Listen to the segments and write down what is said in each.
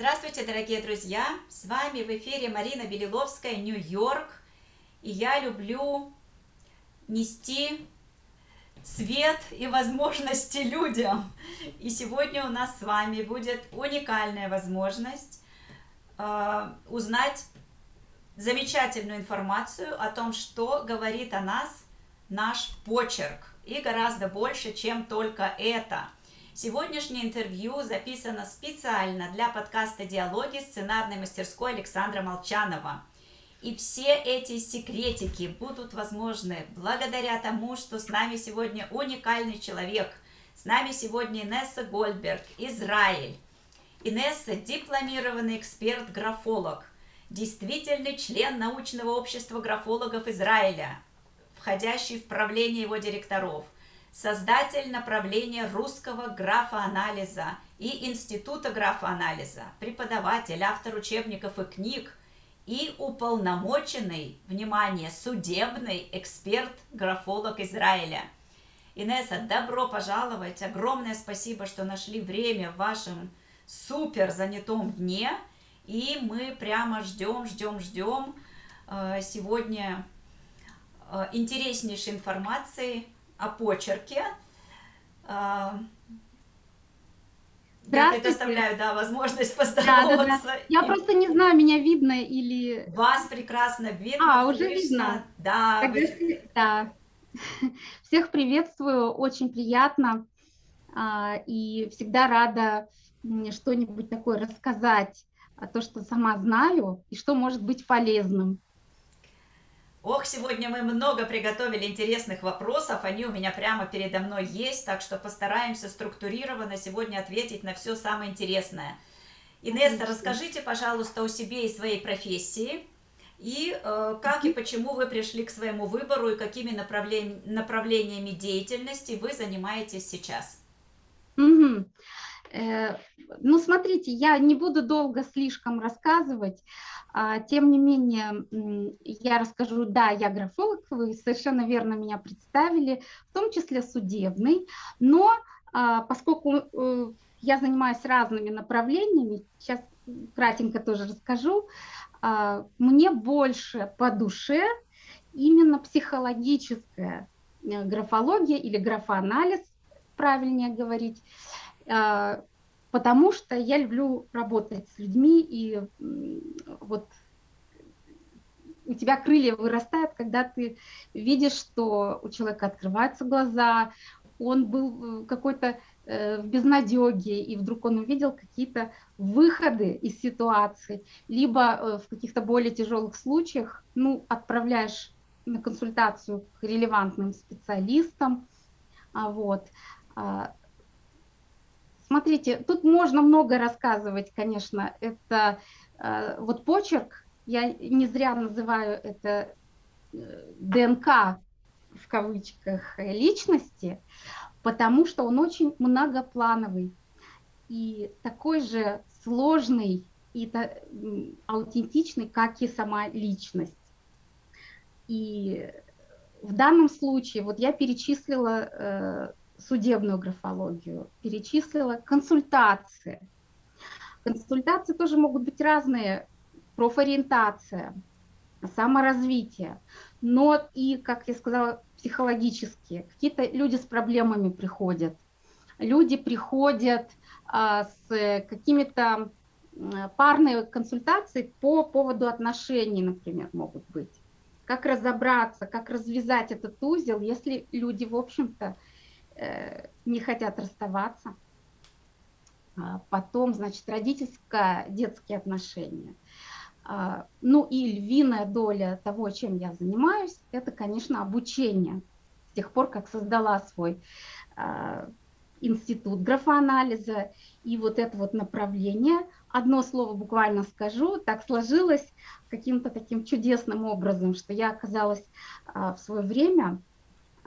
Здравствуйте, дорогие друзья! С вами в эфире Марина Белиловская, Нью-Йорк. И я люблю нести свет и возможности людям. И сегодня у нас с вами будет уникальная возможность э, узнать замечательную информацию о том, что говорит о нас наш почерк. И гораздо больше, чем только это – Сегодняшнее интервью записано специально для подкаста «Диалоги» сценарной мастерской Александра Молчанова. И все эти секретики будут возможны благодаря тому, что с нами сегодня уникальный человек. С нами сегодня Инесса Гольдберг, Израиль. Инесса – дипломированный эксперт-графолог, действительный член научного общества графологов Израиля, входящий в правление его директоров – создатель направления русского графоанализа и Института графоанализа, преподаватель, автор учебников и книг и уполномоченный, внимание, судебный эксперт-графолог Израиля. Инесса, добро пожаловать, огромное спасибо, что нашли время в вашем супер занятом дне, и мы прямо ждем, ждем, ждем э, сегодня э, интереснейшей информации о почерке. А, я предоставляю, да, возможность поздороваться. Да, да, да. Я и... просто не знаю, меня видно или... Вас прекрасно видно. А, уже слышно. видно. Да. Тогда, вы... да. Всех приветствую, очень приятно. А, и всегда рада что-нибудь такое рассказать, о том, что сама знаю, и что может быть полезным. Ох, сегодня мы много приготовили интересных вопросов, они у меня прямо передо мной есть, так что постараемся структурированно сегодня ответить на все самое интересное. Инесса, расскажите, пожалуйста, о себе и своей профессии, и э, как и почему вы пришли к своему выбору, и какими направлен... направлениями деятельности вы занимаетесь сейчас. Угу. Э, ну, смотрите, я не буду долго слишком рассказывать. А, тем не менее, я расскажу, да, я графолог, вы совершенно верно меня представили, в том числе судебный, но а, поскольку э, я занимаюсь разными направлениями, сейчас кратенько тоже расскажу, а, мне больше по душе именно психологическая э, графология или графоанализ, правильнее говорить, потому что я люблю работать с людьми, и вот у тебя крылья вырастают, когда ты видишь, что у человека открываются глаза, он был какой-то э, в безнадеге, и вдруг он увидел какие-то выходы из ситуации, либо э, в каких-то более тяжелых случаях, ну, отправляешь на консультацию к релевантным специалистам, а вот, а, Смотрите, тут можно много рассказывать, конечно. Это э, вот почерк, я не зря называю это э, ДНК в кавычках личности, потому что он очень многоплановый и такой же сложный и аутентичный, как и сама личность. И в данном случае, вот я перечислила э, судебную графологию, перечислила консультации. Консультации тоже могут быть разные, профориентация, саморазвитие, но и, как я сказала, психологические. Какие-то люди с проблемами приходят. Люди приходят а, с какими-то парные консультации по поводу отношений, например, могут быть. Как разобраться, как развязать этот узел, если люди, в общем-то, не хотят расставаться. А потом, значит, родительско-детские отношения. А, ну и львиная доля того, чем я занимаюсь, это, конечно, обучение. С тех пор, как создала свой а, институт графоанализа и вот это вот направление, одно слово буквально скажу, так сложилось каким-то таким чудесным образом, что я оказалась в свое время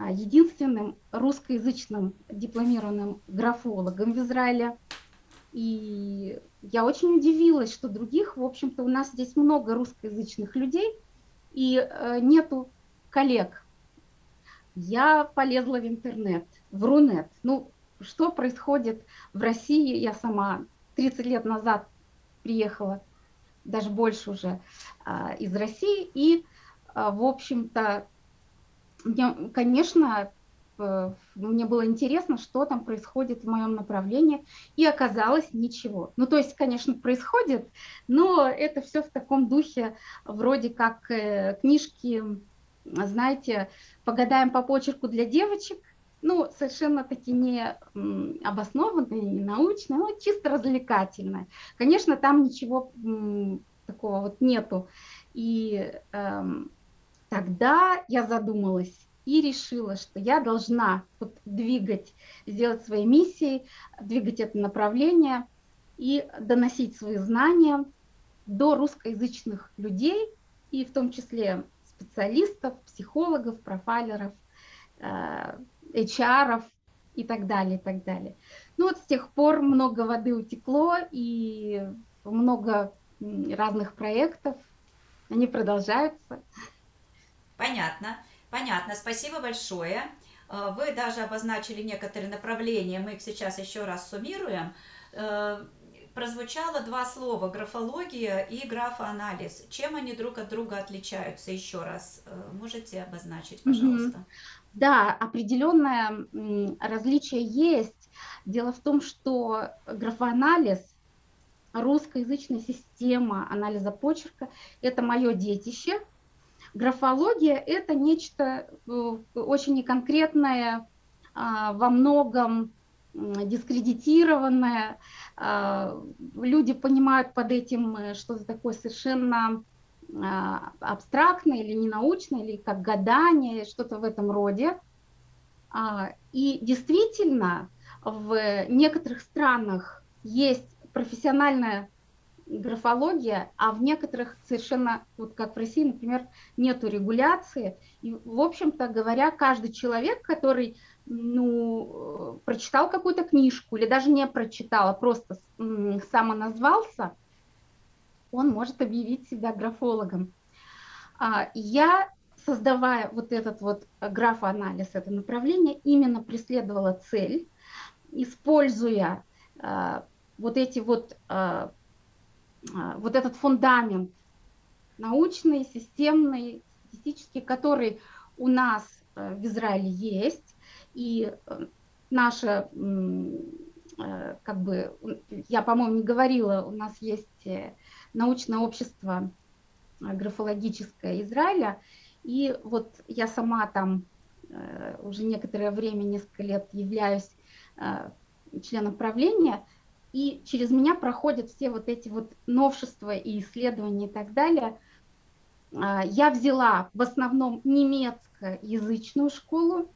единственным русскоязычным дипломированным графологом в Израиле. И я очень удивилась, что других, в общем-то, у нас здесь много русскоязычных людей, и э, нету коллег. Я полезла в интернет, в Рунет. Ну, что происходит в России, я сама 30 лет назад приехала, даже больше уже а, из России. И, а, в общем-то, мне, конечно, Э, мне было интересно, что там происходит в моем направлении, и оказалось ничего. Ну, то есть, конечно, происходит, но это все в таком духе, вроде как э, книжки, знаете, погадаем по почерку для девочек, ну, совершенно таки не обоснованные, не научные, но чисто развлекательные. Конечно, там ничего такого вот нету. И эм, тогда я задумалась, и решила, что я должна вот двигать, сделать свои миссии, двигать это направление и доносить свои знания до русскоязычных людей, и в том числе специалистов, психологов, профайлеров, HR э, и так далее, и так далее. Ну вот с тех пор много воды утекло, и много разных проектов, они продолжаются. Понятно. Понятно, спасибо большое. Э, вы даже обозначили некоторые направления, мы их сейчас еще раз суммируем. Э, прозвучало два слова графология и графоанализ. Чем они друг от друга отличаются? Еще раз э, можете обозначить, пожалуйста. Да, определенное различие есть. Дело в том, что графоанализ, русскоязычная система анализа почерка, это мое детище, Графология – это нечто э, очень неконкретное, а, во многом дискредитированное. А, люди понимают под этим э, что-то такое совершенно а, абстрактное или ненаучное, или как гадание, что-то в этом роде. И действительно, в некоторых странах есть профессиональная графология, а в некоторых совершенно, вот как в России, например, нету регуляции. И, в общем-то говоря, каждый человек, который ну, прочитал какую-то книжку или даже не прочитал, а просто самоназвался, он может объявить себя графологом. А, я, создавая вот этот вот графоанализ, это направление, именно преследовала цель, используя а, вот эти вот а, вот этот фундамент научный, системный, статистический, который у нас э, в Израиле есть, и э, наше, э, как бы, я, по-моему, не говорила, у нас есть научное общество графологическое Израиля, и вот я сама там уже некоторое время, несколько лет являюсь членом правления – и через меня проходят все вот эти вот новшества и исследования и так далее. А, я взяла в основном немецкоязычную школу,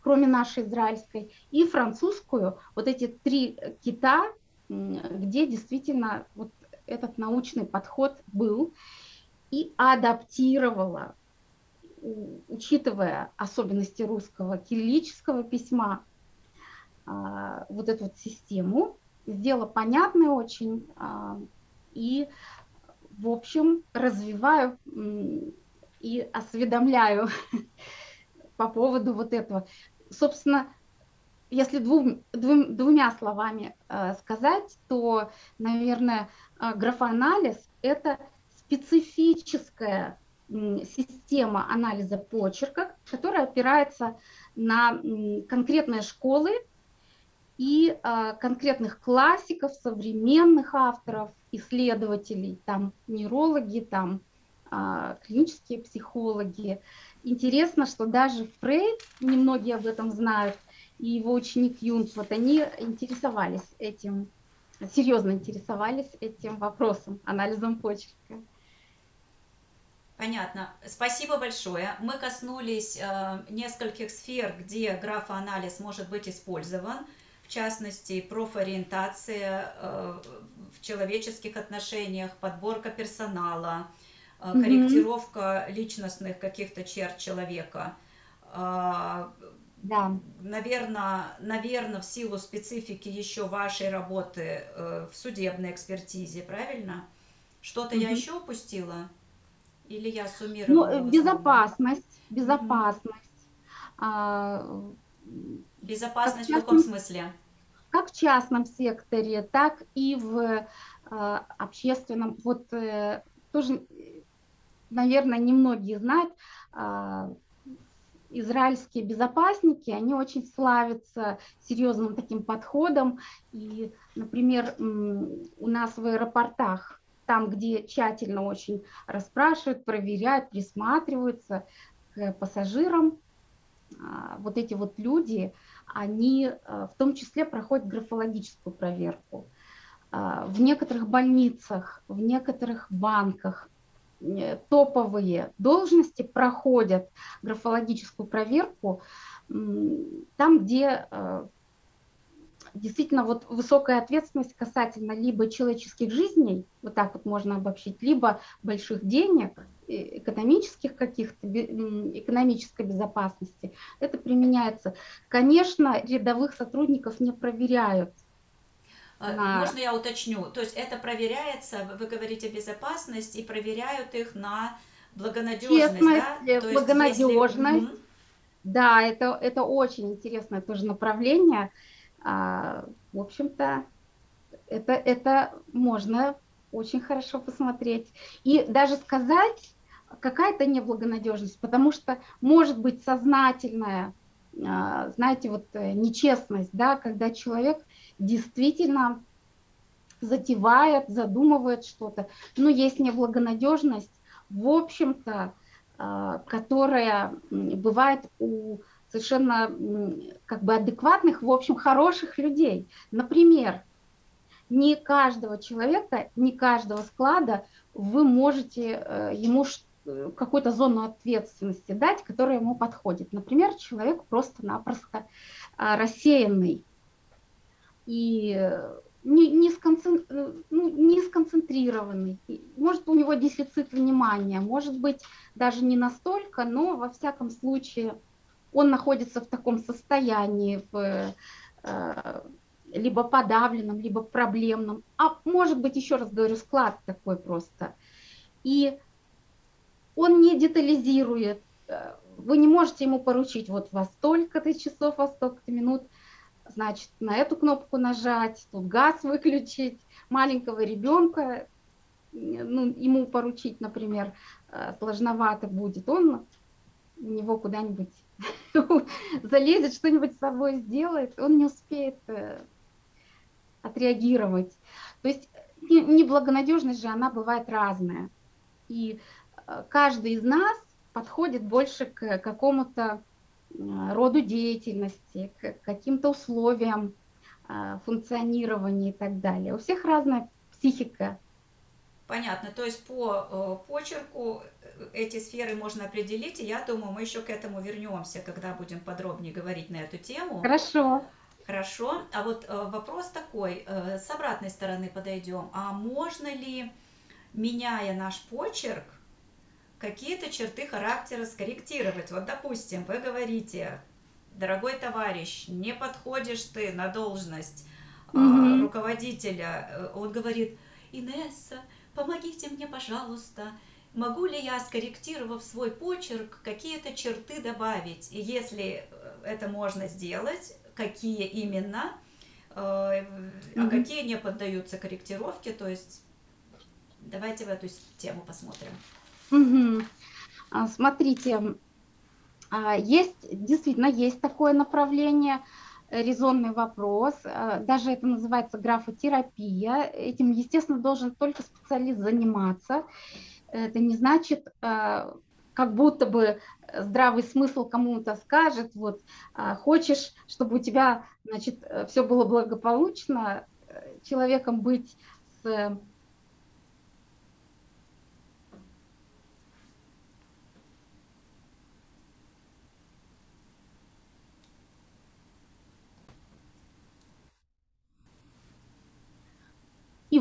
кроме нашей израильской, и французскую, вот эти три кита, где действительно вот этот научный подход был, и адаптировала, учитывая особенности русского кириллического письма, а, вот эту вот систему, сделала понятной очень а, и, в общем, развиваю и осведомляю по поводу вот этого. Собственно, если двум, двум, двумя словами э, сказать, то, наверное, э, графоанализ – это специфическая система анализа почерка, которая опирается на конкретные школы, и э, конкретных классиков, современных авторов, исследователей, там нейрологи, там э, клинические психологи. Интересно, что даже Фрейд, немногие об этом знают, и его ученик Юнг, вот они интересовались этим, серьезно интересовались этим вопросом, анализом почерка. Понятно. Спасибо большое. Мы коснулись э, нескольких сфер, где графоанализ может быть использован частности, профориентация э, в человеческих отношениях, подборка персонала, э, корректировка личностных каких-то черт человека. Э, да. Наверное, наверное, в силу специфики еще вашей работы в судебной экспертизе, правильно? Что-то угу. я еще упустила? Или я суммировала? Ну, безопасность, безопасность. Угу. Безопасность в каком смысле? Как в частном секторе, так и в общественном. Вот тоже, наверное, немногие знают, израильские безопасники, они очень славятся серьезным таким подходом. И, например, у нас в аэропортах, там, где тщательно очень расспрашивают, проверяют, присматриваются к пассажирам, а, вот эти вот люди, они а, в том числе проходят графологическую проверку. А, в некоторых больницах, в некоторых банках Э, топовые должности проходят графологическую проверку там, где э, действительно вот высокая ответственность касательно либо человеческих жизней, вот так вот можно обобщить, либо больших денег, э, экономических каких-то, экономической безопасности, это применяется. Конечно, рядовых сотрудников не проверяют а, на... Можно я уточню? То есть это проверяется, вы говорите безопасность, и проверяют их на благонадежность, Честность, да? То благонадежность. Если... Да, это, это очень интересное тоже направление. А, в общем-то, это, это можно очень хорошо посмотреть. И даже сказать, какая-то неблагонадежность, потому что может быть сознательная, а, знаете, вот э, нечестность, да, когда человек действительно затевает, задумывает что-то. Но есть неблагонадежность, в общем-то, а, которая бывает у совершенно как бы адекватных, в общем, хороших людей. Например, не каждого человека, не каждого склада вы можете э, ему какую-то зону ответственности дать, которая ему подходит. Например, человек просто-напросто а, рассеянный, и э, не, не, сконцентр... Э, ну, не сконцентрированный. Может, у него дефицит внимания, может быть, даже не настолько, но во всяком случае он находится в таком состоянии, в, э, либо подавленном, либо проблемном. А может быть, еще раз говорю, склад такой просто. И он не детализирует. Э, вы не можете ему поручить вот во столько-то часов, во столько-то минут – значит, на эту кнопку нажать, тут газ выключить, маленького ребенка, ну, ему поручить, например, э, сложновато будет, он у него куда-нибудь залезет, что-нибудь с собой сделает, он не успеет э, отреагировать. То есть неблагонадежность же, она бывает разная. И э, каждый из нас подходит больше к какому-то Э, роду деятельности, к каким-то условиям э, функционирования и так далее. У всех разная психика. Понятно, то есть по э, почерку эти сферы можно определить, и я думаю, мы еще к этому вернемся, когда будем подробнее говорить на эту тему. Хорошо. Хорошо. А вот вопрос такой, с обратной стороны подойдем. А можно ли, меняя наш почерк, какие-то черты характера скорректировать. Вот, допустим, вы говорите, дорогой товарищ, не подходишь ты на должность mm-hmm. э, руководителя. Он говорит, Инесса, помогите мне, пожалуйста, могу ли я, скорректировав свой почерк, какие-то черты добавить? И если это можно сделать, какие именно, э, mm-hmm. а какие не поддаются корректировке, то есть давайте в эту тему посмотрим. Угу. Смотрите, а, есть, действительно, есть такое направление, резонный вопрос, а, даже это называется графотерапия. Этим, естественно, должен только специалист заниматься. Это не значит, как будто бы здравый смысл кому-то скажет, вот, хочешь, чтобы у тебя, значит, все было благополучно, э, человеком быть с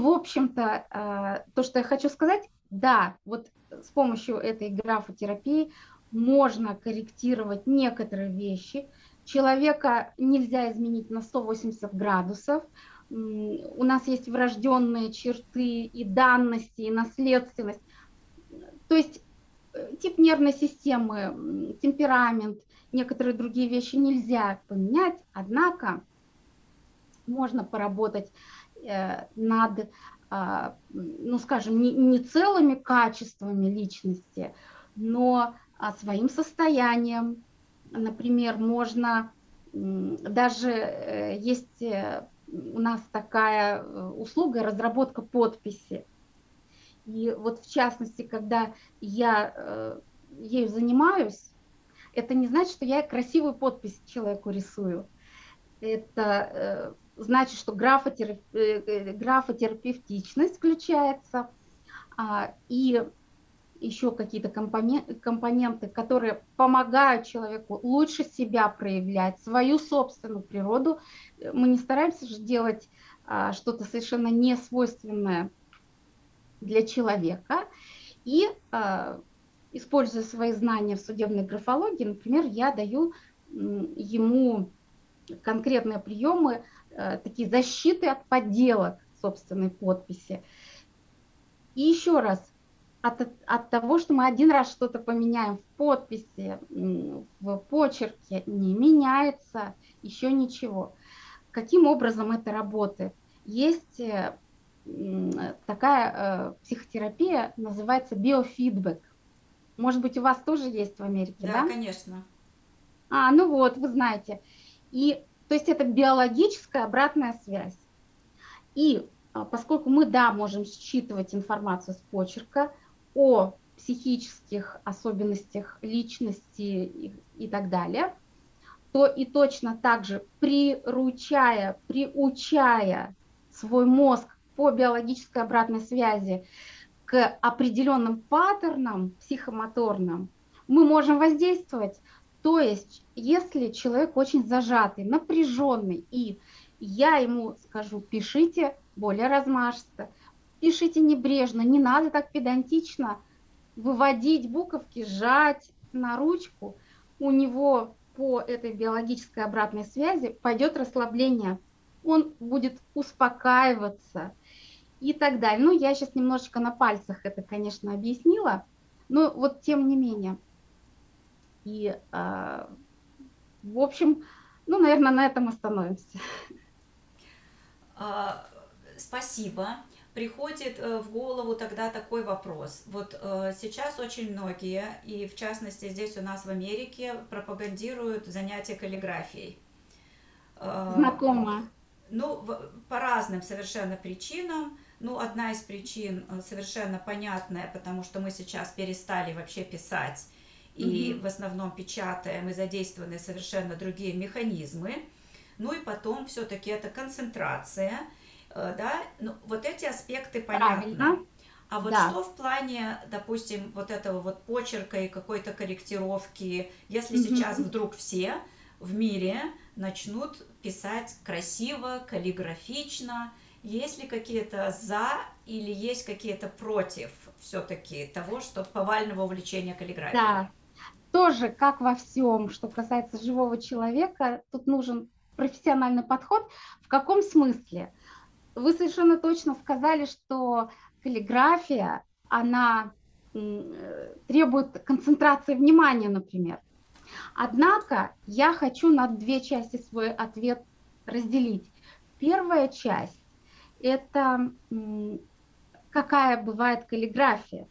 в общем-то, а, то, что я хочу сказать, да, вот с помощью этой графотерапии можно корректировать некоторые вещи. Человека нельзя изменить на 180 градусов. У нас есть врожденные черты и данности, и наследственность. То есть э, тип нервной системы, темперамент, некоторые другие вещи нельзя поменять, однако можно поработать над, э, ну скажем, не, не целыми качествами личности, но а, своим состоянием. Например, можно даже э, есть э, у нас такая э, услуга разработка подписи. И вот в частности, когда я ею занимаюсь, это не значит, что я красивую подпись человеку рисую. Это значит, что графотерап... графотерапевтичность включается, а, и еще какие-то компоненты, которые помогают человеку лучше себя проявлять, свою собственную природу. Мы не стараемся же делать а, что-то совершенно не свойственное для человека. И а, используя свои знания в судебной графологии, например, я даю ему конкретные приемы, такие защиты от подделок собственной подписи. И еще раз, от, от того, что мы один раз что-то поменяем в подписи, в почерке, не меняется еще ничего. Каким образом это работает? Есть э, такая э, психотерапия, называется биофидбэк. Может быть, у вас тоже есть в Америке, да? Да, конечно. А, ну вот, вы знаете. И, то есть это биологическая обратная связь. И а, поскольку мы, да, можем считывать информацию с почерка, о психических особенностях личности и, и так далее, то и точно так же приручая, приучая свой мозг по биологической обратной связи к определенным паттернам психомоторным, мы можем воздействовать. То есть, если человек очень зажатый, напряженный, и я ему скажу, пишите более размашисто, пишите небрежно, не надо так педантично выводить буковки, сжать на ручку. У него по этой биологической обратной связи пойдет расслабление, он будет успокаиваться и так далее. Ну, я сейчас немножечко на пальцах это, конечно, объяснила, но вот тем не менее. И, э, в общем, ну, наверное, на этом остановимся. А, спасибо приходит э, в голову тогда такой вопрос. Вот э, сейчас очень многие, и в частности здесь у нас в Америке, пропагандируют занятия каллиграфией. Э, Знакомо. Ну, по разным совершенно причинам. Ну, одна из причин совершенно понятная, потому что мы сейчас перестали вообще писать, и угу. в основном печатаем, и задействованы совершенно другие механизмы. Ну и потом все-таки это концентрация – Э, да, ну, вот эти аспекты понятны. Правильно. А вот да. что в плане, допустим, вот этого вот почерка и какой-то корректировки, если угу. сейчас вдруг все в мире начнут писать красиво, каллиграфично, есть ли какие-то за или есть какие-то против все-таки того, что повального увлечения каллиграфией? Да, тоже, как во всем, что касается живого человека, тут нужен профессиональный подход. В каком смысле? Вы совершенно точно сказали, что каллиграфия, она требует концентрации внимания, например. Однако я хочу на две части свой ответ разделить. Первая часть – это какая бывает каллиграфия.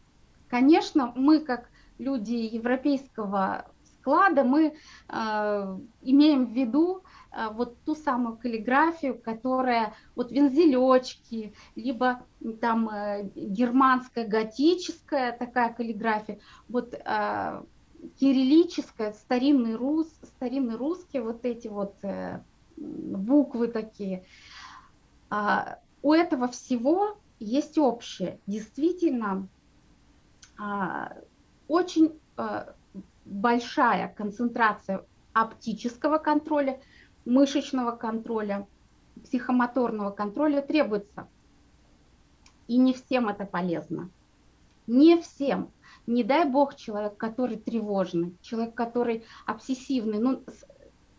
Конечно, мы как люди европейского склада, мы э, имеем в виду а, вот ту самую каллиграфию, которая вот вензелечки, либо там э, германская готическая такая каллиграфия, вот э, кириллическая, старинный, рус, старинный русский, вот эти вот э, буквы такие. А, у этого всего есть общее. Действительно, а, очень большая концентрация оптического контроля, мышечного контроля, психомоторного контроля требуется. И не всем это полезно. Не всем. Не дай бог человек, который тревожный, человек, который обсессивный, ну, с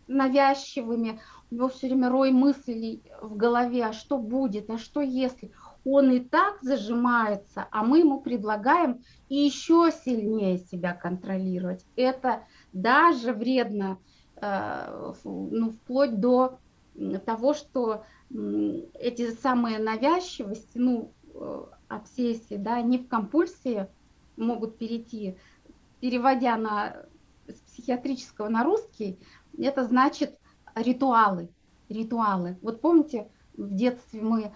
навязчивыми, у него все время рой мыслей в голове, а что будет, а что если. Он и так зажимается, а мы ему предлагаем еще сильнее себя контролировать. Это даже вредно Э, ну, вплоть до того, что эти самые навязчивости, ну, э, обсессии, да, они в компульсии могут перейти, переводя на с психиатрического на русский, это значит ритуалы, ритуалы. Вот помните, в детстве мы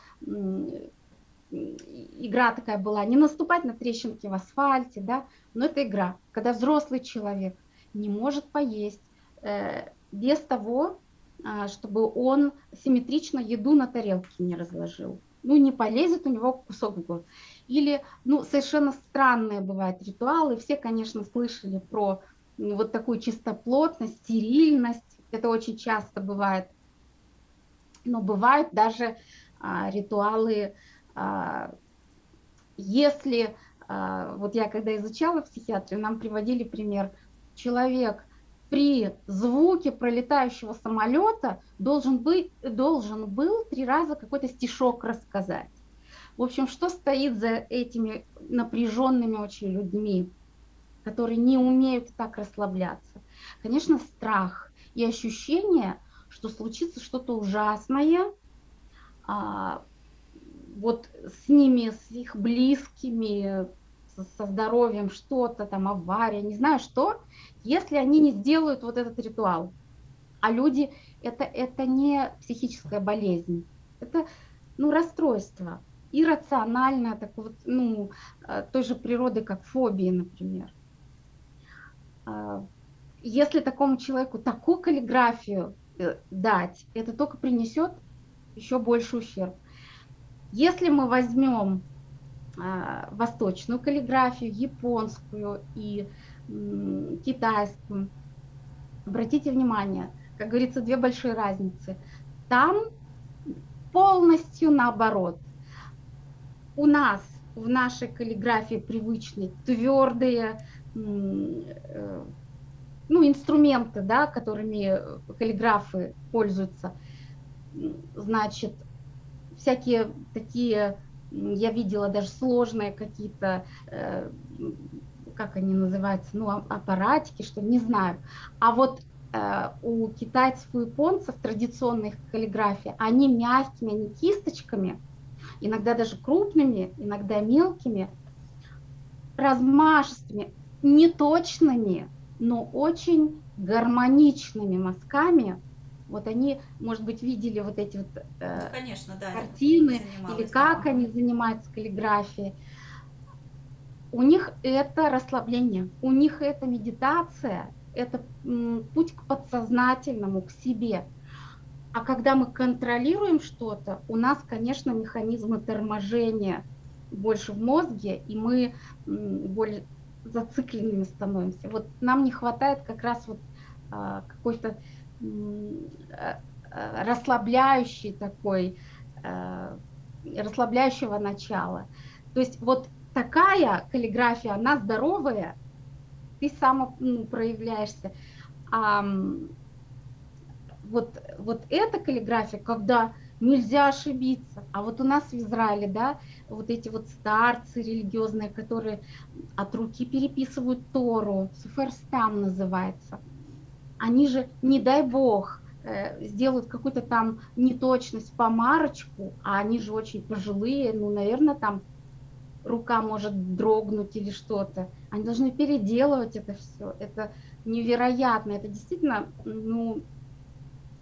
игра такая была, не наступать на трещинки в асфальте, да, но это игра, когда взрослый человек не может поесть э, без того, э, чтобы он симметрично еду на тарелке не разложил. Ну, не полезет у него кусок в год. Или, ну, совершенно странные бывают ритуалы. Все, конечно, слышали про ну, вот такую чистоплотность, стерильность. Это очень часто бывает. Но бывают даже а, ритуалы если, а, вот я когда изучала психиатрию, нам приводили пример, человек при звуке пролетающего самолета должен, быть, должен был три раза какой-то стишок рассказать. В общем, что стоит за этими напряженными очень людьми, которые не умеют так расслабляться? Конечно, страх и ощущение, что случится что-то ужасное, а, вот с ними, с их близкими, со здоровьем что-то, там авария, не знаю что, если они не сделают вот этот ритуал. А люди, это, это не психическая болезнь, это ну, расстройство, иррациональное, так вот, ну, э, той же природы, как фобии, например. А, если такому человеку такую каллиграфию э, дать, это только принесет еще больше ущерб. Если мы возьмем а, восточную каллиграфию, японскую и китайскую, обратите внимание, как говорится, две большие разницы. Там полностью наоборот. У нас в нашей каллиграфии привычные твердые э, ну, инструменты, да, которыми каллиграфы пользуются. Значит, всякие такие, я видела даже сложные какие-то, э, как они называются, ну, а, аппаратики, что не знаю. А вот э, у китайцев и японцев традиционных каллиграфии, они мягкими, они кисточками, иногда даже крупными, иногда мелкими, размашистыми, неточными, но очень гармоничными мазками вот они, может быть, видели вот эти вот э, ну, конечно, да, картины или как да. они занимаются каллиграфией. У них это расслабление, у них это медитация, это путь к подсознательному, к себе. А когда мы контролируем что-то, у нас, конечно, механизмы торможения больше в мозге, и мы более зацикленными становимся. Вот нам не хватает как раз вот а, какой-то расслабляющий такой, э, расслабляющего начала. То есть вот такая каллиграфия, она здоровая, ты сам ну, проявляешься. А вот, вот эта каллиграфия, когда нельзя ошибиться. А вот у нас в Израиле, да, вот эти вот старцы религиозные, которые от руки переписывают Тору, суферстам называется – они же, не дай бог, э, сделают какую-то там неточность, помарочку, а они же очень пожилые, ну, наверное, там рука может дрогнуть или что-то. Они должны переделывать это все. Это невероятно. Это действительно, ну,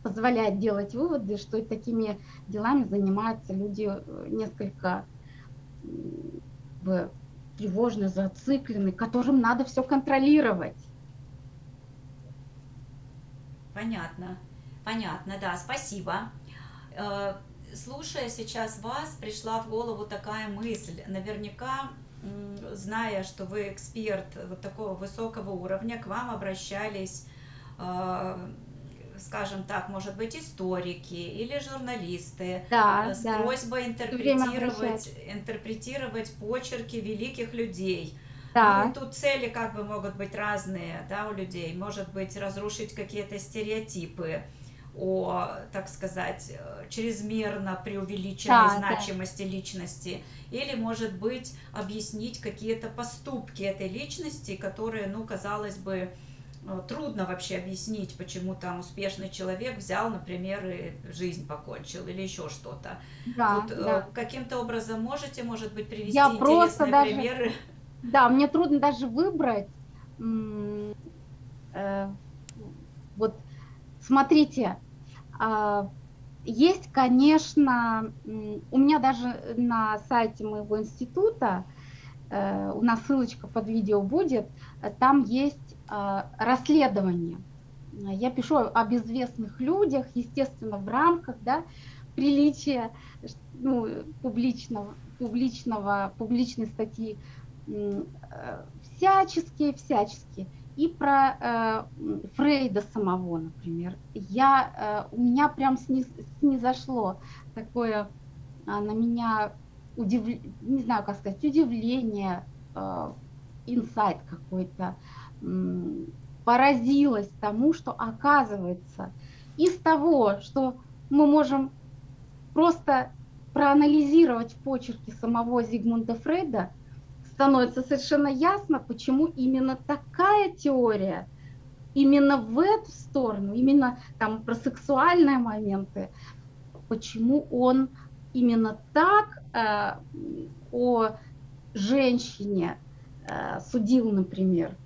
позволяет делать выводы, что такими делами занимаются люди э, несколько тревожно зациклены, которым надо все контролировать. Понятно, понятно, да, спасибо. Э, слушая сейчас вас, пришла в голову такая мысль. Наверняка, зная, что вы эксперт вот такого высокого уровня, к вам обращались э, скажем так, может быть, историки или журналисты да, с да. просьбой интерпретировать, интерпретировать почерки великих людей. Да. Ну, тут цели как бы могут быть разные, да, у людей. Может быть, разрушить какие-то стереотипы о, так сказать, чрезмерно преувеличенной да, значимости да. личности, или, может быть, объяснить какие-то поступки этой личности, которые, ну, казалось бы, э, трудно вообще объяснить, почему там успешный человек взял, например, и жизнь покончил или еще что-то. Да, вот, да. Каким-то образом можете, может быть, привести Я интересные даже, примеры? Да, мне трудно даже выбрать. Э, вот смотрите, а, есть, конечно, у меня даже на сайте моего института, э, у нас ссылочка под видео будет, там есть а, расследование. Я пишу о безвестных людях, естественно, в рамках да, приличия ну, публичного, публичного, публичной статьи, э, всяческие, всяческие и про э, Фрейда самого, например. Я, э, у меня прям сниз, снизошло такое э, на меня удивление, не знаю, как сказать, удивление, э, инсайт какой-то, э, поразилась тому, что оказывается из того, что мы можем просто проанализировать в почерке самого Зигмунда Фрейда, становится совершенно ясно, почему именно такая теория, именно в эту сторону, именно там про сексуальные моменты, почему он именно так э, о женщине э, судил, например.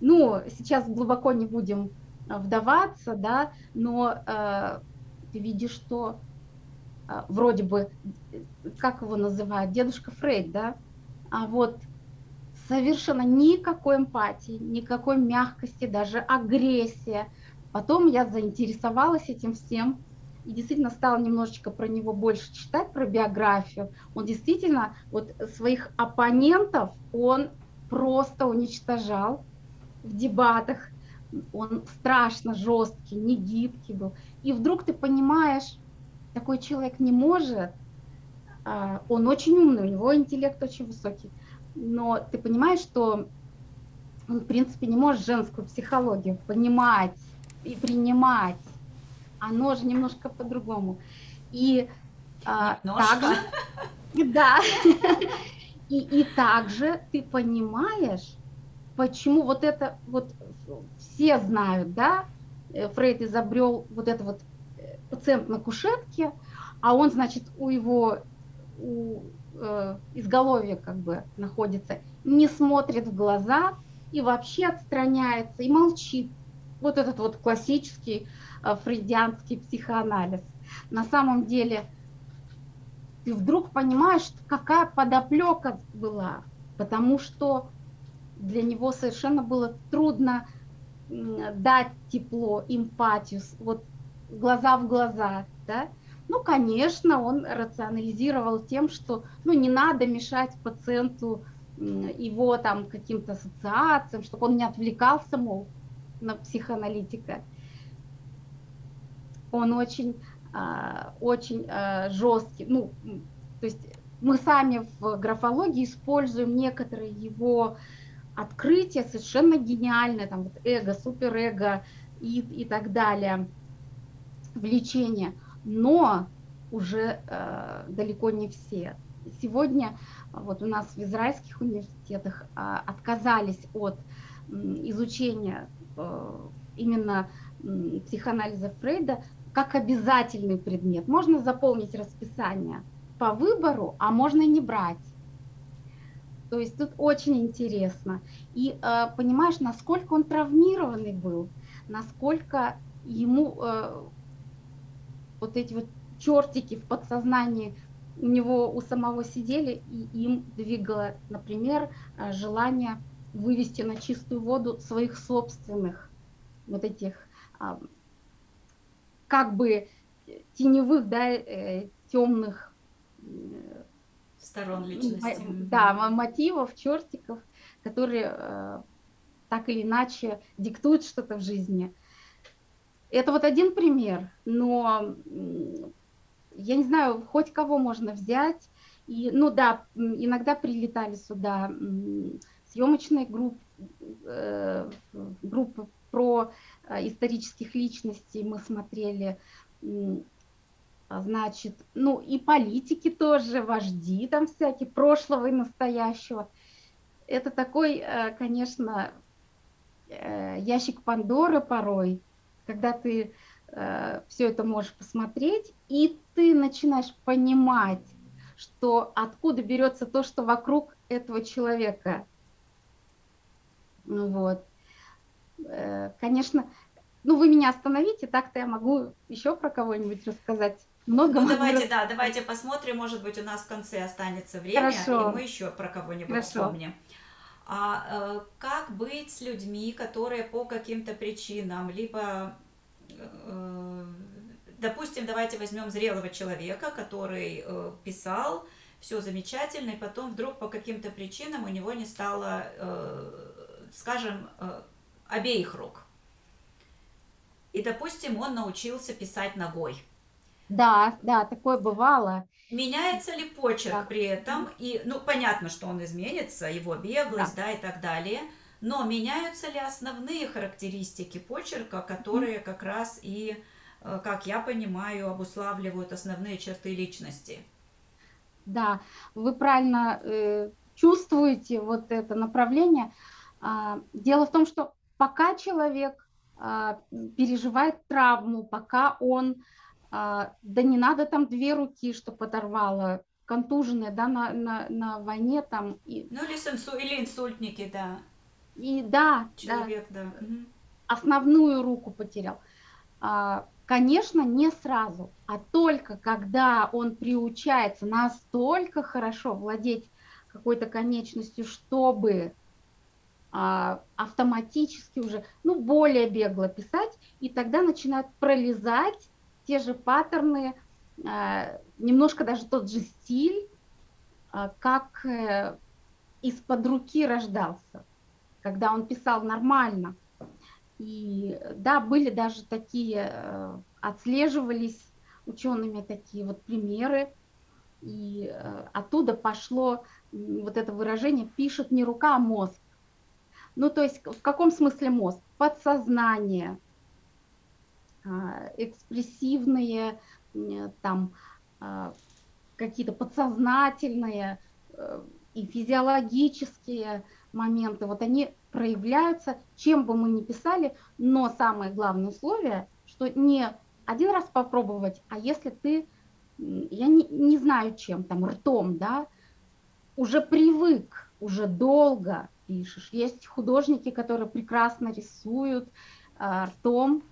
Ну, сейчас глубоко не будем вдаваться, да, но э, ты видишь, что э, вроде бы, как его называют, дедушка Фрейд, да, а вот совершенно никакой эмпатии, никакой мягкости, даже агрессия. Потом я заинтересовалась этим всем и действительно стала немножечко про него больше читать, про биографию. Он действительно вот своих оппонентов, он просто уничтожал в дебатах. Он страшно жесткий, не гибкий был. И вдруг ты понимаешь, такой человек не может он очень умный, у него интеллект очень высокий, но ты понимаешь, что он, в принципе, не может женскую психологию понимать и принимать. Оно же немножко по-другому. И а, также, да, и, и также ты понимаешь, почему вот это вот все знают, да, э, Фрейд изобрел вот это вот э, пациент на кушетке, а он, значит, у его у э, изголовья как бы находится, не смотрит в глаза и вообще отстраняется и молчит. Вот этот вот классический э, фрейдианский психоанализ. На самом деле ты вдруг понимаешь, какая подоплека была, потому что для него совершенно было трудно дать тепло, эмпатию, вот глаза в глаза, да, ну, конечно, он рационализировал тем, что ну, не надо мешать пациенту его там каким-то ассоциациям, чтобы он не отвлекался, мол, на психоаналитика. Он очень, а, очень а, жесткий. Ну, то есть мы сами в графологии используем некоторые его открытия, совершенно гениальные, там вот эго, суперэго и, и так далее, влечение – но уже э, далеко не все. Сегодня вот у нас в израильских университетах э, отказались от э, изучения э, именно э, психоанализа Фрейда как обязательный предмет. Можно заполнить расписание по выбору, а можно не брать. То есть тут очень интересно. И э, понимаешь, насколько он травмированный был, насколько ему э, вот эти вот чертики в подсознании у него у самого сидели, и им двигало, например, э, желание вывести на чистую воду своих собственных вот этих а, как бы теневых, да, э, темных э, сторон личности. Да, мотивов, чертиков, которые так или иначе диктуют что-то в жизни. Это вот один пример, но я не знаю, хоть кого можно взять. И, ну да, иногда прилетали сюда съемочные группы, э, группы про э, исторических личностей мы смотрели, значит, ну и политики тоже, вожди там всякие, прошлого и настоящего. Это такой, э, конечно, ящик Пандоры порой, когда ты э, все это можешь посмотреть, и ты начинаешь понимать, что откуда берется то, что вокруг этого человека. Ну вот. Э, конечно, ну вы меня остановите, так-то я могу еще про кого-нибудь рассказать. Много ну, давайте, да, давайте посмотрим, может быть, у нас в конце останется время, Хорошо. и мы еще про кого-нибудь Хорошо. вспомним. А э, как быть с людьми, которые по каким-то причинам, либо, э, допустим, давайте возьмем зрелого человека, который э, писал, все замечательно, и потом вдруг по каким-то причинам у него не стало, скажем, обеих рук. И, допустим, он научился писать ногой. Да, да, такое бывало. Меняется ли почерк да. при этом? И, ну, понятно, что он изменится, его беглость, да, да и так далее. Но меняются ли основные характеристики почерка, которые mm. как раз и, э, как я понимаю, обуславливают основные черты личности? Да, вы правильно э, чувствуете вот это направление. А, дело в том, что пока человек а, переживает травму, пока он да не надо там две руки, что подорвало, контуженные, да, на, на, на войне там. И... Ну, или, инсу... или инсультники, да. И да, Человек, да. да. Основную руку потерял. А, конечно, не сразу, а только когда он приучается настолько хорошо владеть какой-то конечностью, чтобы а, автоматически уже, ну, более бегло писать, и тогда начинают пролезать те же паттерны, э, немножко даже тот же стиль, э, как э, из-под руки рождался, когда он писал нормально. И да, были даже такие, отслеживались учеными такие вот примеры, и оттуда пошло вот это выражение «пишет не рука, а мозг». Ну, то есть в каком смысле мозг? Подсознание – экспрессивные, там а, какие-то подсознательные э, и физиологические моменты, вот они проявляются, чем бы мы ни писали, но самое главное условие, что не один раз попробовать, а если ты, я не, не знаю чем, там ртом, да, уже привык, уже долго пишешь. Есть художники, которые прекрасно рисуют э, ртом,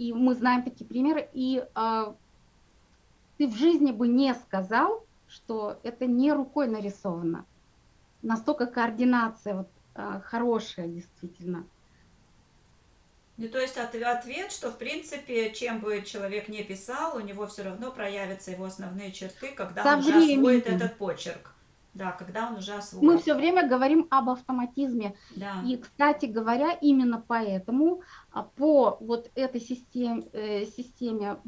и мы знаем такие примеры, и э, ты в жизни бы не сказал, что это не рукой нарисовано. Настолько координация вот, э, хорошая действительно. Ну, то есть ответ, что в принципе, чем бы человек не писал, у него все равно проявятся его основные черты, когда Со он временем. уже освоит этот почерк. Да, когда он уже освоил. Мы все время говорим об автоматизме. Да. И, кстати говоря, именно поэтому по вот этой системе, э, системе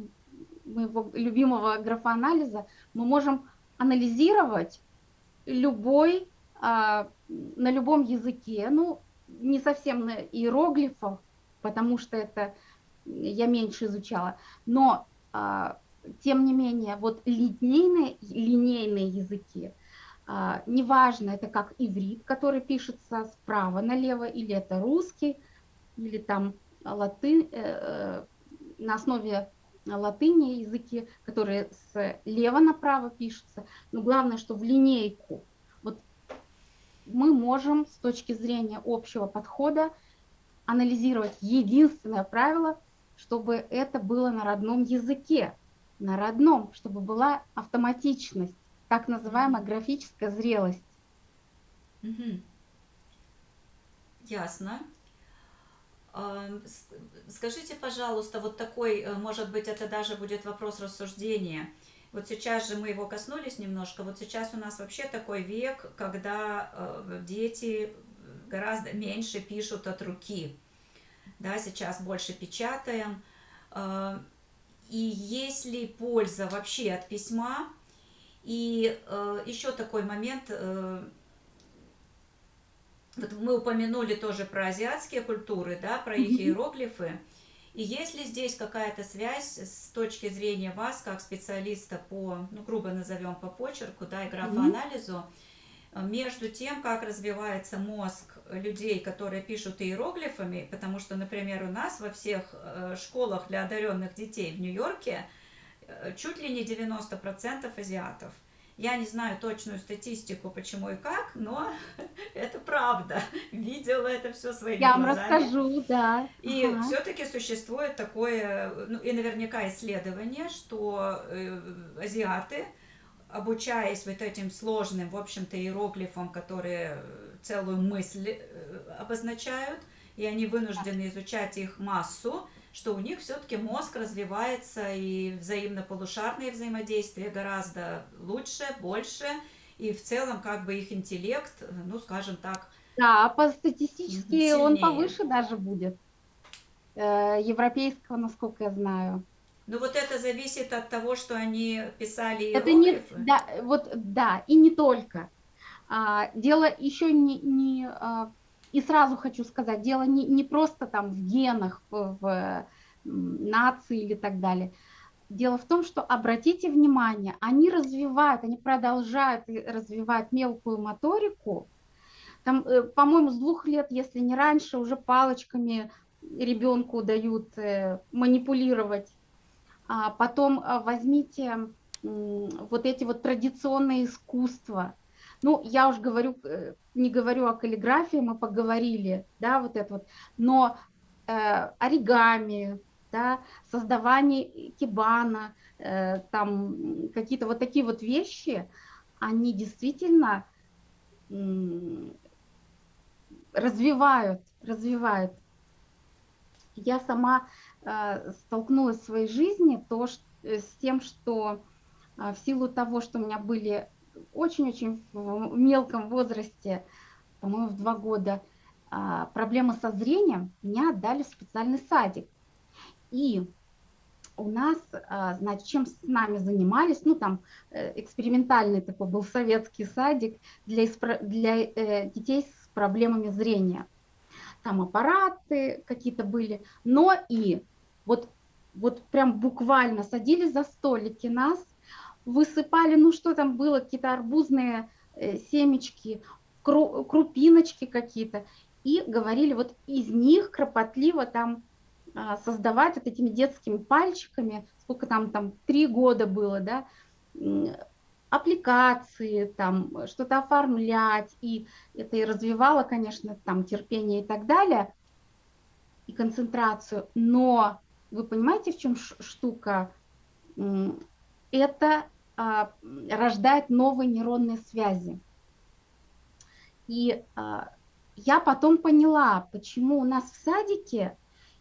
моего любимого графоанализа мы можем анализировать любой, а, на любом языке, ну, не совсем на иероглифах, потому что это я меньше изучала, но а, тем не менее, вот линейные, линейные языки, а, неважно, это как иврит, который пишется справа налево, или это русский, или там латынь, э, э, на основе латыни языки, которые слева направо пишутся. Но главное, что в линейку. Вот мы можем с точки зрения общего подхода анализировать единственное правило, чтобы это было на родном языке, на родном, чтобы была автоматичность так называемая графическая зрелость. Угу. Ясно. Скажите, пожалуйста, вот такой, э, может быть, это даже будет вопрос рассуждения. Вот сейчас же мы его коснулись немножко. Вот сейчас у нас вообще такой век, когда э, дети гораздо меньше пишут от руки. Да, сейчас больше печатаем. И есть ли польза вообще от письма, и э, еще такой момент, вот мы упомянули тоже про азиатские культуры, да, про их иероглифы. И есть ли здесь какая-то связь с точки зрения вас, как специалиста по, ну, грубо назовем, по почерку, да, и графоанализу, между тем, как развивается мозг людей, которые пишут иероглифами, потому что, например, у нас во всех э, школах для одаренных детей в Нью-Йорке э, чуть ли не 90% азиатов. Я не знаю точную статистику, почему и как, но это правда. Видела это все своими Я глазами. вам расскажу, да. И Ага. все-таки существует такое, ну и наверняка исследование, что э, азиаты, обучаясь вот этим сложным, в общем-то, иероглифам, которые целую мысль э, обозначают, и они вынуждены изучать их массу, что у них все-таки мозг развивается и взаимно-полушарные взаимодействия гораздо лучше, больше, и в целом как бы их интеллект, ну, скажем так, Да, по статистически он сильнее. повыше даже будет. Э, Европейского, насколько я знаю. Ну вот это зависит от того, что они писали Это не, да, вот, да, и не только. А, дело еще не, не а, и сразу хочу сказать, дело не, не просто там в генах, в, в, нации или так далее. Дело в том, что, обратите внимание, они развивают, они продолжают развивать мелкую моторику. Там, э, по-моему, с двух лет, если не раньше, уже палочками ребенку дают э, манипулировать. А потом а, возьмите вот эти вот традиционные искусства. Ну, я уж говорю, э, не говорю о каллиграфии, мы поговорили, да, вот это вот, но э, оригами, да, создавание кибана, э, там какие-то вот такие вот вещи, они действительно развивают, развивают. Я сама э, столкнулась в своей жизни то, ш- э, с тем, что а, в силу того, что у меня были очень-очень в мелком возрасте, по-моему, в два года, а, проблемы со зрением, меня отдали в специальный садик. И у нас, а, значит, чем с нами занимались, ну, там э, экспериментальный такой был советский садик для, для э, детей с проблемами зрения. Там аппараты какие-то были, но и вот, вот прям буквально садились за столики нас, высыпали, ну что там было, какие-то арбузные э, семечки, кру- крупиночки какие-то, и говорили, вот из них кропотливо там а, создавать вот этими детскими пальчиками, сколько там, там, три года было, да, аппликации, там, что-то оформлять, и это и развивало, конечно, там, терпение и так далее, и концентрацию, но вы понимаете, в чем штука? Это а, рождает новые нейронные связи. И а, я потом поняла, почему у нас в садике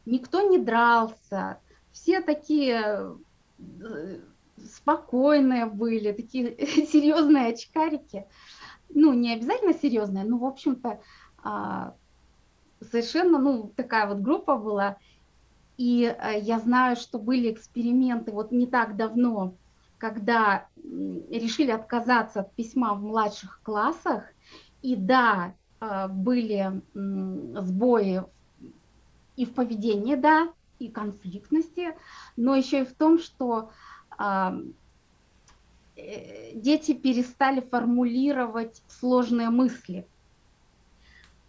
никто не дрался, все такие э, спокойные были, такие серьезные очкарики. Ну, не обязательно серьезные, но, в общем-то, а, совершенно, ну, такая вот группа была. И э, я знаю, что были эксперименты вот не так давно, когда решили отказаться от письма в младших классах. И да, э, были сбои и в поведении, да, и конфликтности, но еще и в том, что а, э, дети перестали формулировать сложные мысли.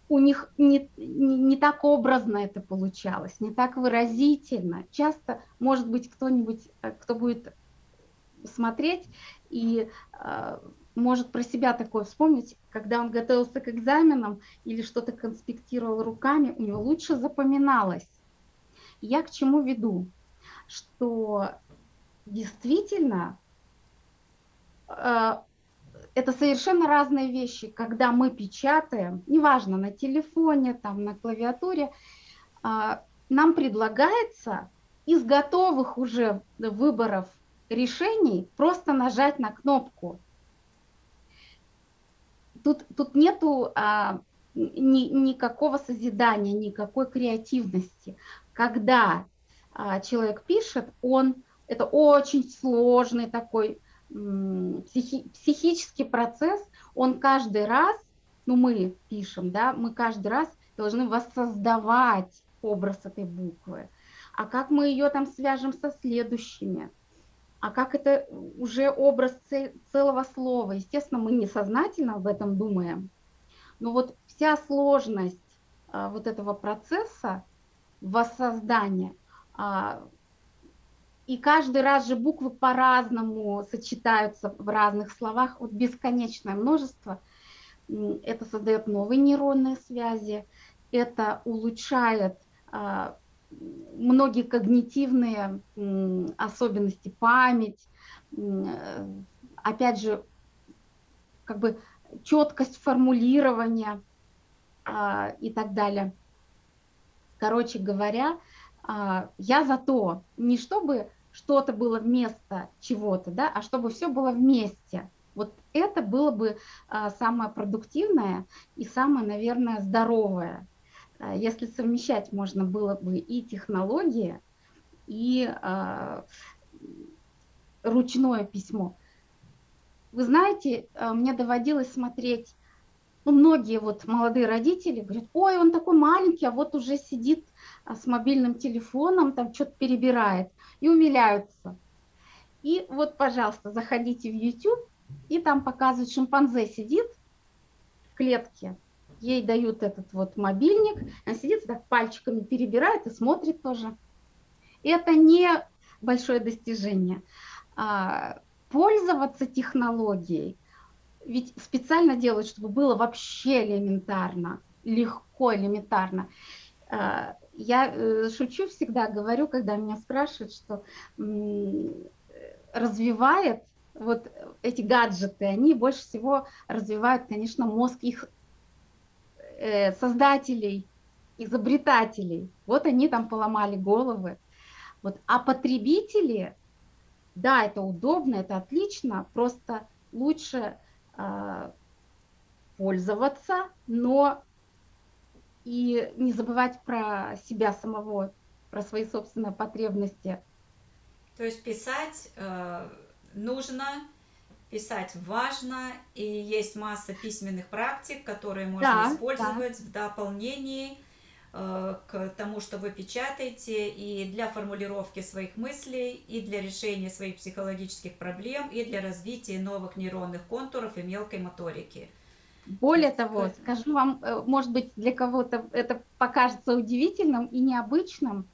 У них не, не, не так образно это получалось, не так выразительно. Часто, может быть, кто-нибудь, э, кто будет смотреть и э, может про себя такое вспомнить, когда он готовился к экзаменам или что-то конспектировал руками, у него лучше запоминалось. Я к чему веду? Что действительно э, это совершенно разные вещи, когда мы печатаем, неважно, на телефоне, там, на клавиатуре, э, нам предлагается из готовых уже выборов решений просто нажать на кнопку. Тут, тут нету а, ни, никакого созидания, никакой креативности. Когда а, человек пишет, он это очень сложный такой психи, психический процесс. Он каждый раз, ну мы пишем, да, мы каждый раз должны воссоздавать образ этой буквы. А как мы ее там свяжем со следующими? А как это уже образ целого слова. Естественно, мы несознательно об этом думаем, но вот вся сложность а, вот этого процесса воссоздания, а, и каждый раз же буквы по-разному сочетаются в разных словах, вот бесконечное множество, это создает новые нейронные связи, это улучшает а, многие когнитивные особенности, память, опять же, как бы четкость формулирования а, и так далее. Короче говоря, а, я за то, не чтобы что-то было вместо чего-то, да, а чтобы все было вместе. Вот это было бы а, самое продуктивное и самое, наверное, здоровое. А, если совмещать можно было бы и технологии, и а, ручное письмо. Вы знаете, а, мне доводилось смотреть, ну, многие вот молодые родители говорят, ой, он такой маленький, а вот уже сидит с мобильным телефоном, там что-то перебирает, и умиляются. И вот, пожалуйста, заходите в YouTube, и там показывают, шимпанзе сидит в клетке, ей дают этот вот мобильник, она сидит так пальчиками перебирает и смотрит тоже. Это не большое достижение. А, пользоваться технологией, ведь специально делают, чтобы было вообще элементарно, легко, элементарно. А, я э, шучу всегда, говорю, когда меня спрашивают, что развивает вот эти гаджеты, они больше всего развивают, конечно, мозг их Э, создателей, изобретателей. Вот они там поломали головы. Вот. А потребители, да, это удобно, это отлично, просто лучше э, пользоваться, но и не забывать про себя самого, про свои собственные потребности. То есть писать э, нужно писать важно, и есть масса письменных практик, которые можно да, использовать да. в дополнении э, к тому, что вы печатаете, и для формулировки своих мыслей, и для решения своих психологических проблем, и для развития новых нейронных контуров и мелкой моторики. Более того, скажу вам, э, может быть, для кого-то это покажется удивительным и необычным,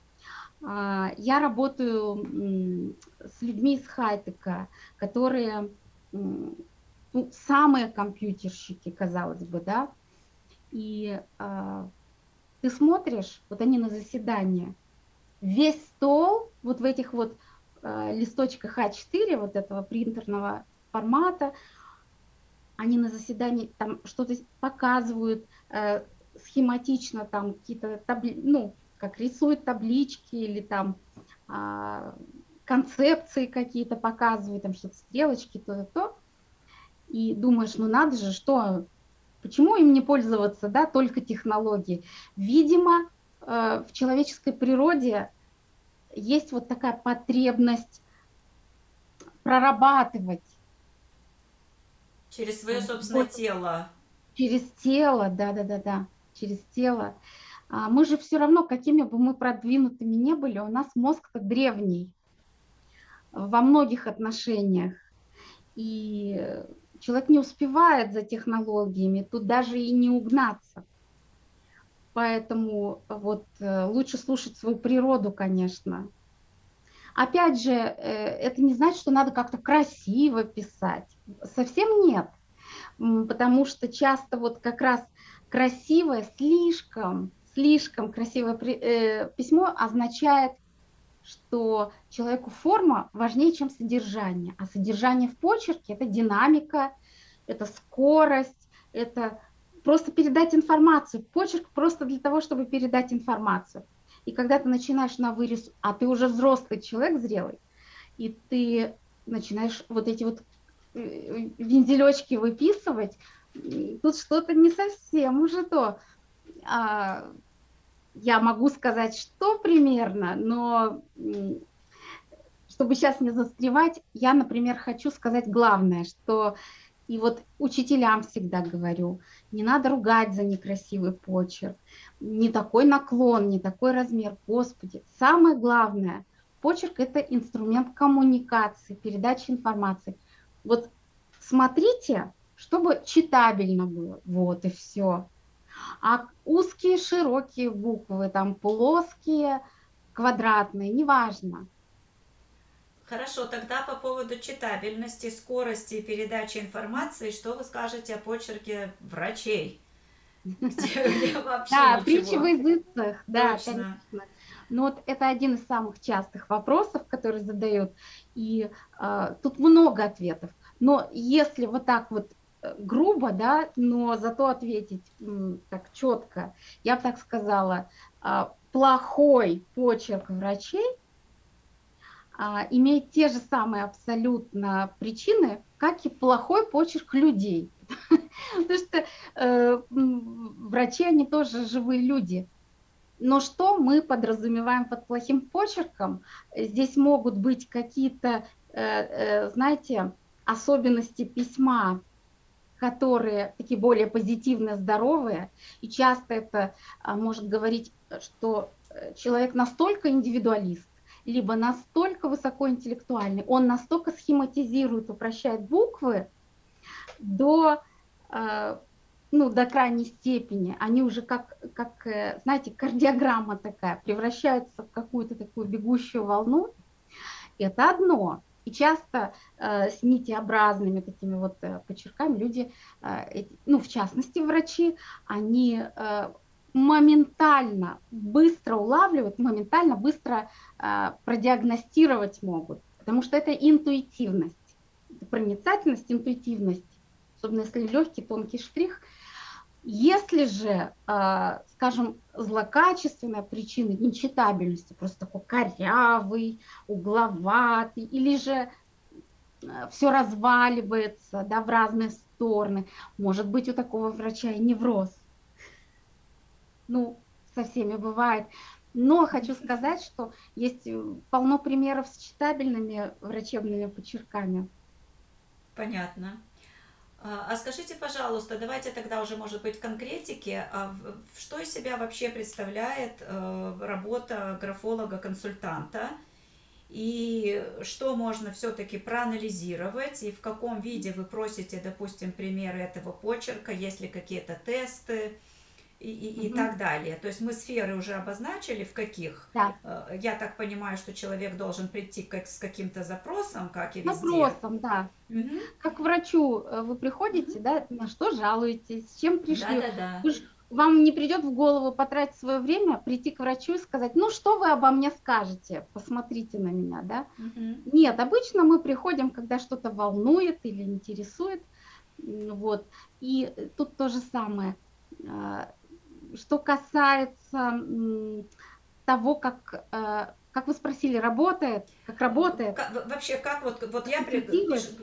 а, я работаю с людьми из хайтека, которые ну, самые компьютерщики, казалось бы, да, и э, ты смотришь, вот они на заседание, весь стол вот в этих вот э, листочках А4, вот этого принтерного формата, они на заседании там что-то показывают э, схематично, там какие-то табли, ну, как рисуют таблички или там э, концепции какие-то показывают, там что-то стрелочки, то-то, то. И думаешь, ну надо же, что, почему им не пользоваться, да, только технологией? Видимо, э, в человеческой природе есть вот такая потребность прорабатывать. Через свое собственное вот, тело. Через тело, да-да-да-да, через тело. А мы же все равно, какими бы мы продвинутыми не были, у нас мозг-то древний во многих отношениях. И человек не успевает за технологиями, тут даже и не угнаться. Поэтому вот э, лучше слушать свою природу, конечно. Опять же, э, это не значит, что надо как-то красиво писать. Совсем нет. Потому что часто вот как раз красивое, слишком, слишком красивое э, письмо означает что человеку форма важнее, чем содержание. А содержание в почерке – это динамика, это скорость, это просто передать информацию. Почерк просто для того, чтобы передать информацию. И когда ты начинаешь на вырез, а ты уже взрослый человек, зрелый, и ты начинаешь вот эти вот э, вензелечки выписывать, тут что-то не совсем уже то. А, я могу сказать, что примерно, но чтобы сейчас не застревать, я, например, хочу сказать главное, что и вот учителям всегда говорю, не надо ругать за некрасивый почерк, не такой наклон, не такой размер, Господи. Самое главное, Почерк – это инструмент коммуникации, передачи информации. Вот смотрите, чтобы читабельно было. Вот и все. А узкие, широкие буквы, там плоские, квадратные, неважно. Хорошо, тогда по поводу читабельности, скорости передачи информации, что вы скажете о почерке врачей? да, притчи в языцах, да, конечно. Ну вот это один из самых частых вопросов, которые задают, и э, тут много ответов. Но если вот так вот грубо, да, но зато ответить так четко, я бы так сказала, э, плохой почерк врачей а, имеет те же самые абсолютно причины, как и плохой почерк людей. Потому что э, врачи, они тоже живые люди. Но что мы подразумеваем под плохим почерком? Здесь могут быть какие-то, э, э, знаете, особенности письма, которые такие более позитивные, здоровые. И часто это а, может говорить, что э, человек настолько индивидуалист, либо настолько высокоинтеллектуальный, он настолько схематизирует, упрощает буквы до, э, ну, до крайней степени. Они уже как, как, э, знаете, кардиограмма такая, превращаются в какую-то такую бегущую волну. Это одно. И часто э, с нитеобразными такими вот э, почерками люди, э, ну, в частности, врачи, они э, моментально быстро улавливают, моментально быстро э, продиагностировать могут, потому что это интуитивность, проницательность, интуитивность, особенно если легкий тонкий штрих. Если же, э, скажем, злокачественная причина нечитабельности, просто такой корявый, угловатый, или же э, все разваливается да, в разные стороны, может быть у такого врача и невроз ну, со всеми бывает. Но хочу сказать, что есть э, полно примеров с читабельными врачебными почерками. Понятно. А, а скажите, пожалуйста, давайте тогда уже, может быть, конкретики. А что из себя вообще представляет э, работа графолога-консультанта? И что можно все-таки проанализировать? И в каком виде вы просите, допустим, примеры этого почерка? Есть ли какие-то тесты? И, и, и так далее. То есть мы сферы уже обозначили, в каких. Да. Э, я так понимаю, что человек должен прийти как, с каким-то запросом, как и везде. Запросом, да. Угу. Как к врачу э, вы приходите, угу. да, на что жалуетесь, с чем пришли. Да, да, да. Вам не придет в голову потратить свое время, прийти к врачу и сказать, ну что вы обо мне скажете, посмотрите на меня, да? Угу. Нет, обычно мы приходим, когда что-то волнует или интересует, вот. И тут то же самое а, что касается того, как, э, как вы спросили, работает, как работает? Как, вообще, как вот, вот я при,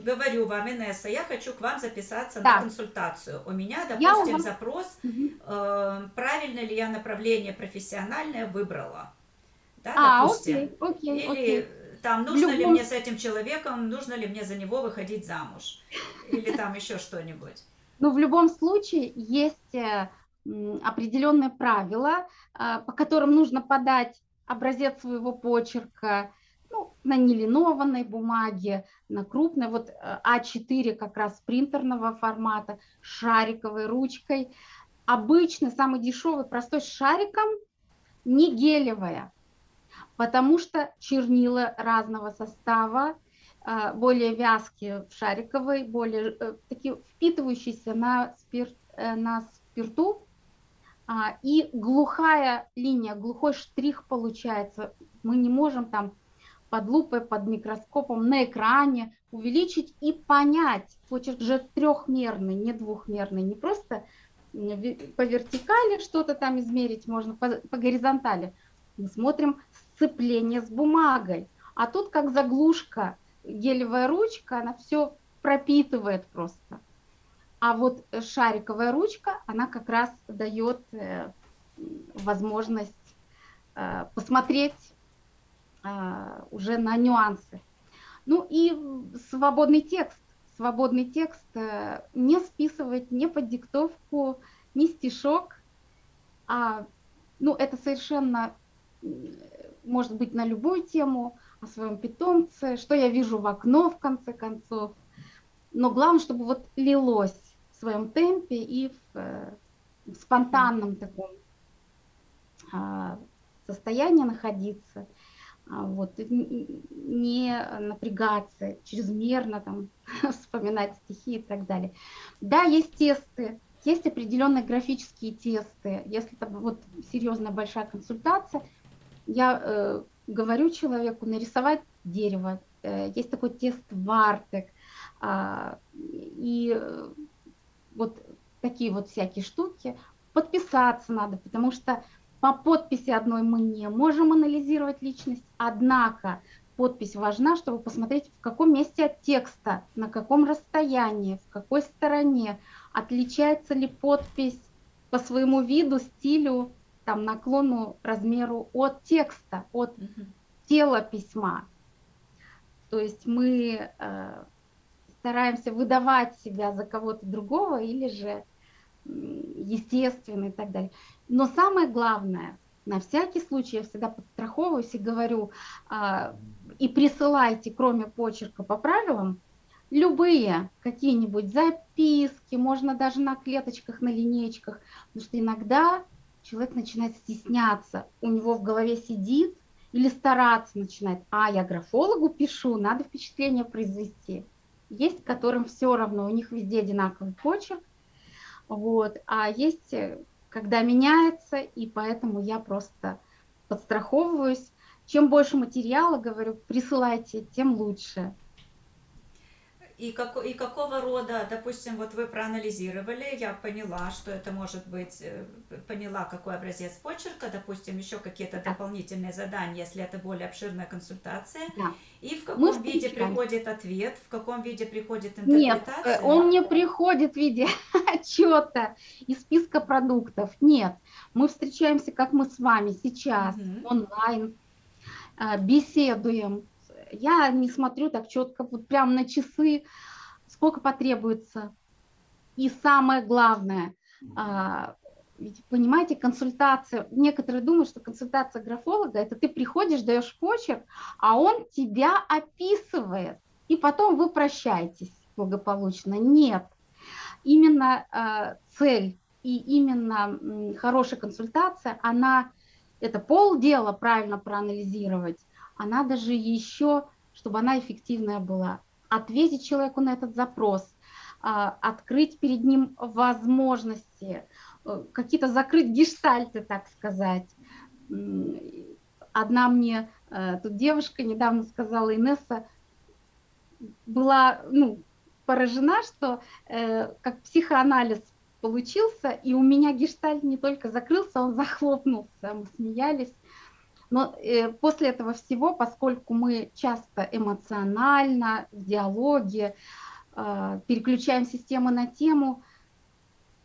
говорю вам, Инесса, я хочу к вам записаться да. на консультацию. У меня, допустим, я... запрос, угу. э, правильно ли я направление профессиональное выбрала. Да, а, допустим. окей, окей, Или окей. там, нужно любом... ли мне с этим человеком, нужно ли мне за него выходить замуж. Или там еще что-нибудь. Ну, в любом случае, есть э, определенные правила, а, по которым нужно подать образец своего почерка ну, на нелинованной бумаге, на крупной, вот А4 как раз принтерного формата, шариковой ручкой. Обычно самый дешевый, простой с шариком, не гелевая, потому что чернила разного состава, а, более вязкие в шариковой, более э, такие впитывающиеся на, спирт, э, на спирту, а, и глухая линия, глухой штрих получается. Мы не можем там под лупой, под микроскопом на экране увеличить и понять. Почерк же трехмерный, не двухмерный, не просто по вертикали что-то там измерить можно, по, по горизонтали. Мы смотрим сцепление с бумагой. А тут как заглушка, гелевая ручка, она все пропитывает просто. А вот шариковая ручка, она как раз дает э, возможность э, посмотреть э, уже на нюансы. Ну и свободный текст. Свободный текст не списывать, не под диктовку, не стишок, а ну, это совершенно может быть на любую тему, о своем питомце, что я вижу в окно, в конце концов. Но главное, чтобы вот лилось в своем темпе и в, э, в спонтанном таком а, состоянии находиться, а, вот, не напрягаться, чрезмерно там вспоминать стихи и так далее. Да, есть тесты, есть определенные графические тесты. Если это вот серьезная большая консультация, я э, говорю человеку нарисовать дерево. Э, есть такой тест Вартек. Э, и вот такие вот всякие штуки. Подписаться надо, потому что по подписи одной мы не можем анализировать личность, однако подпись важна, чтобы посмотреть, в каком месте от текста, на каком расстоянии, в какой стороне, отличается ли подпись по своему виду, стилю, там, наклону, размеру от текста, от тела письма. То есть мы э, стараемся выдавать себя за кого-то другого или же естественно и так далее. Но самое главное, на всякий случай я всегда подстраховываюсь и говорю, э, и присылайте, кроме почерка по правилам, любые какие-нибудь записки, можно даже на клеточках, на линейках, потому что иногда человек начинает стесняться, у него в голове сидит или стараться начинает, а я графологу пишу, надо впечатление произвести. Есть, которым все равно, у них везде одинаковый почерк, вот, а есть, когда меняется, и поэтому я просто подстраховываюсь. Чем больше материала, говорю, присылайте, тем лучше. И, как, и какого рода, допустим, вот вы проанализировали, я поняла, что это может быть, э, поняла, какой образец почерка, допустим, еще какие-то да. дополнительные задания, если это более обширная консультация. Да. И в каком Мы виде приходит ответ, в каком виде приходит интерпретация? Нет, он не приходит в виде отчета и списка продуктов. Нет, мы встречаемся, как мы с вами сейчас, угу. онлайн, э, беседуем я не смотрю так четко, вот прям на часы, сколько потребуется. И самое главное, а, понимаете, консультация, некоторые думают, что консультация графолога, это ты приходишь, даешь почерк, а он тебя описывает, и потом вы прощаетесь благополучно. Нет, именно э, цель и именно хорошая консультация, она, это полдела правильно проанализировать, а надо же еще, чтобы она эффективная была, ответить человеку на этот запрос, а, открыть перед ним возможности, э, какие-то закрыть гештальты, так сказать. Одна мне э, тут девушка недавно сказала, Инесса, была ну, поражена, что э, как психоанализ получился, и у меня гештальт не только закрылся, он захлопнулся, мы смеялись. Но э, после этого всего, поскольку мы часто эмоционально в диалоге э, переключаем систему на тему,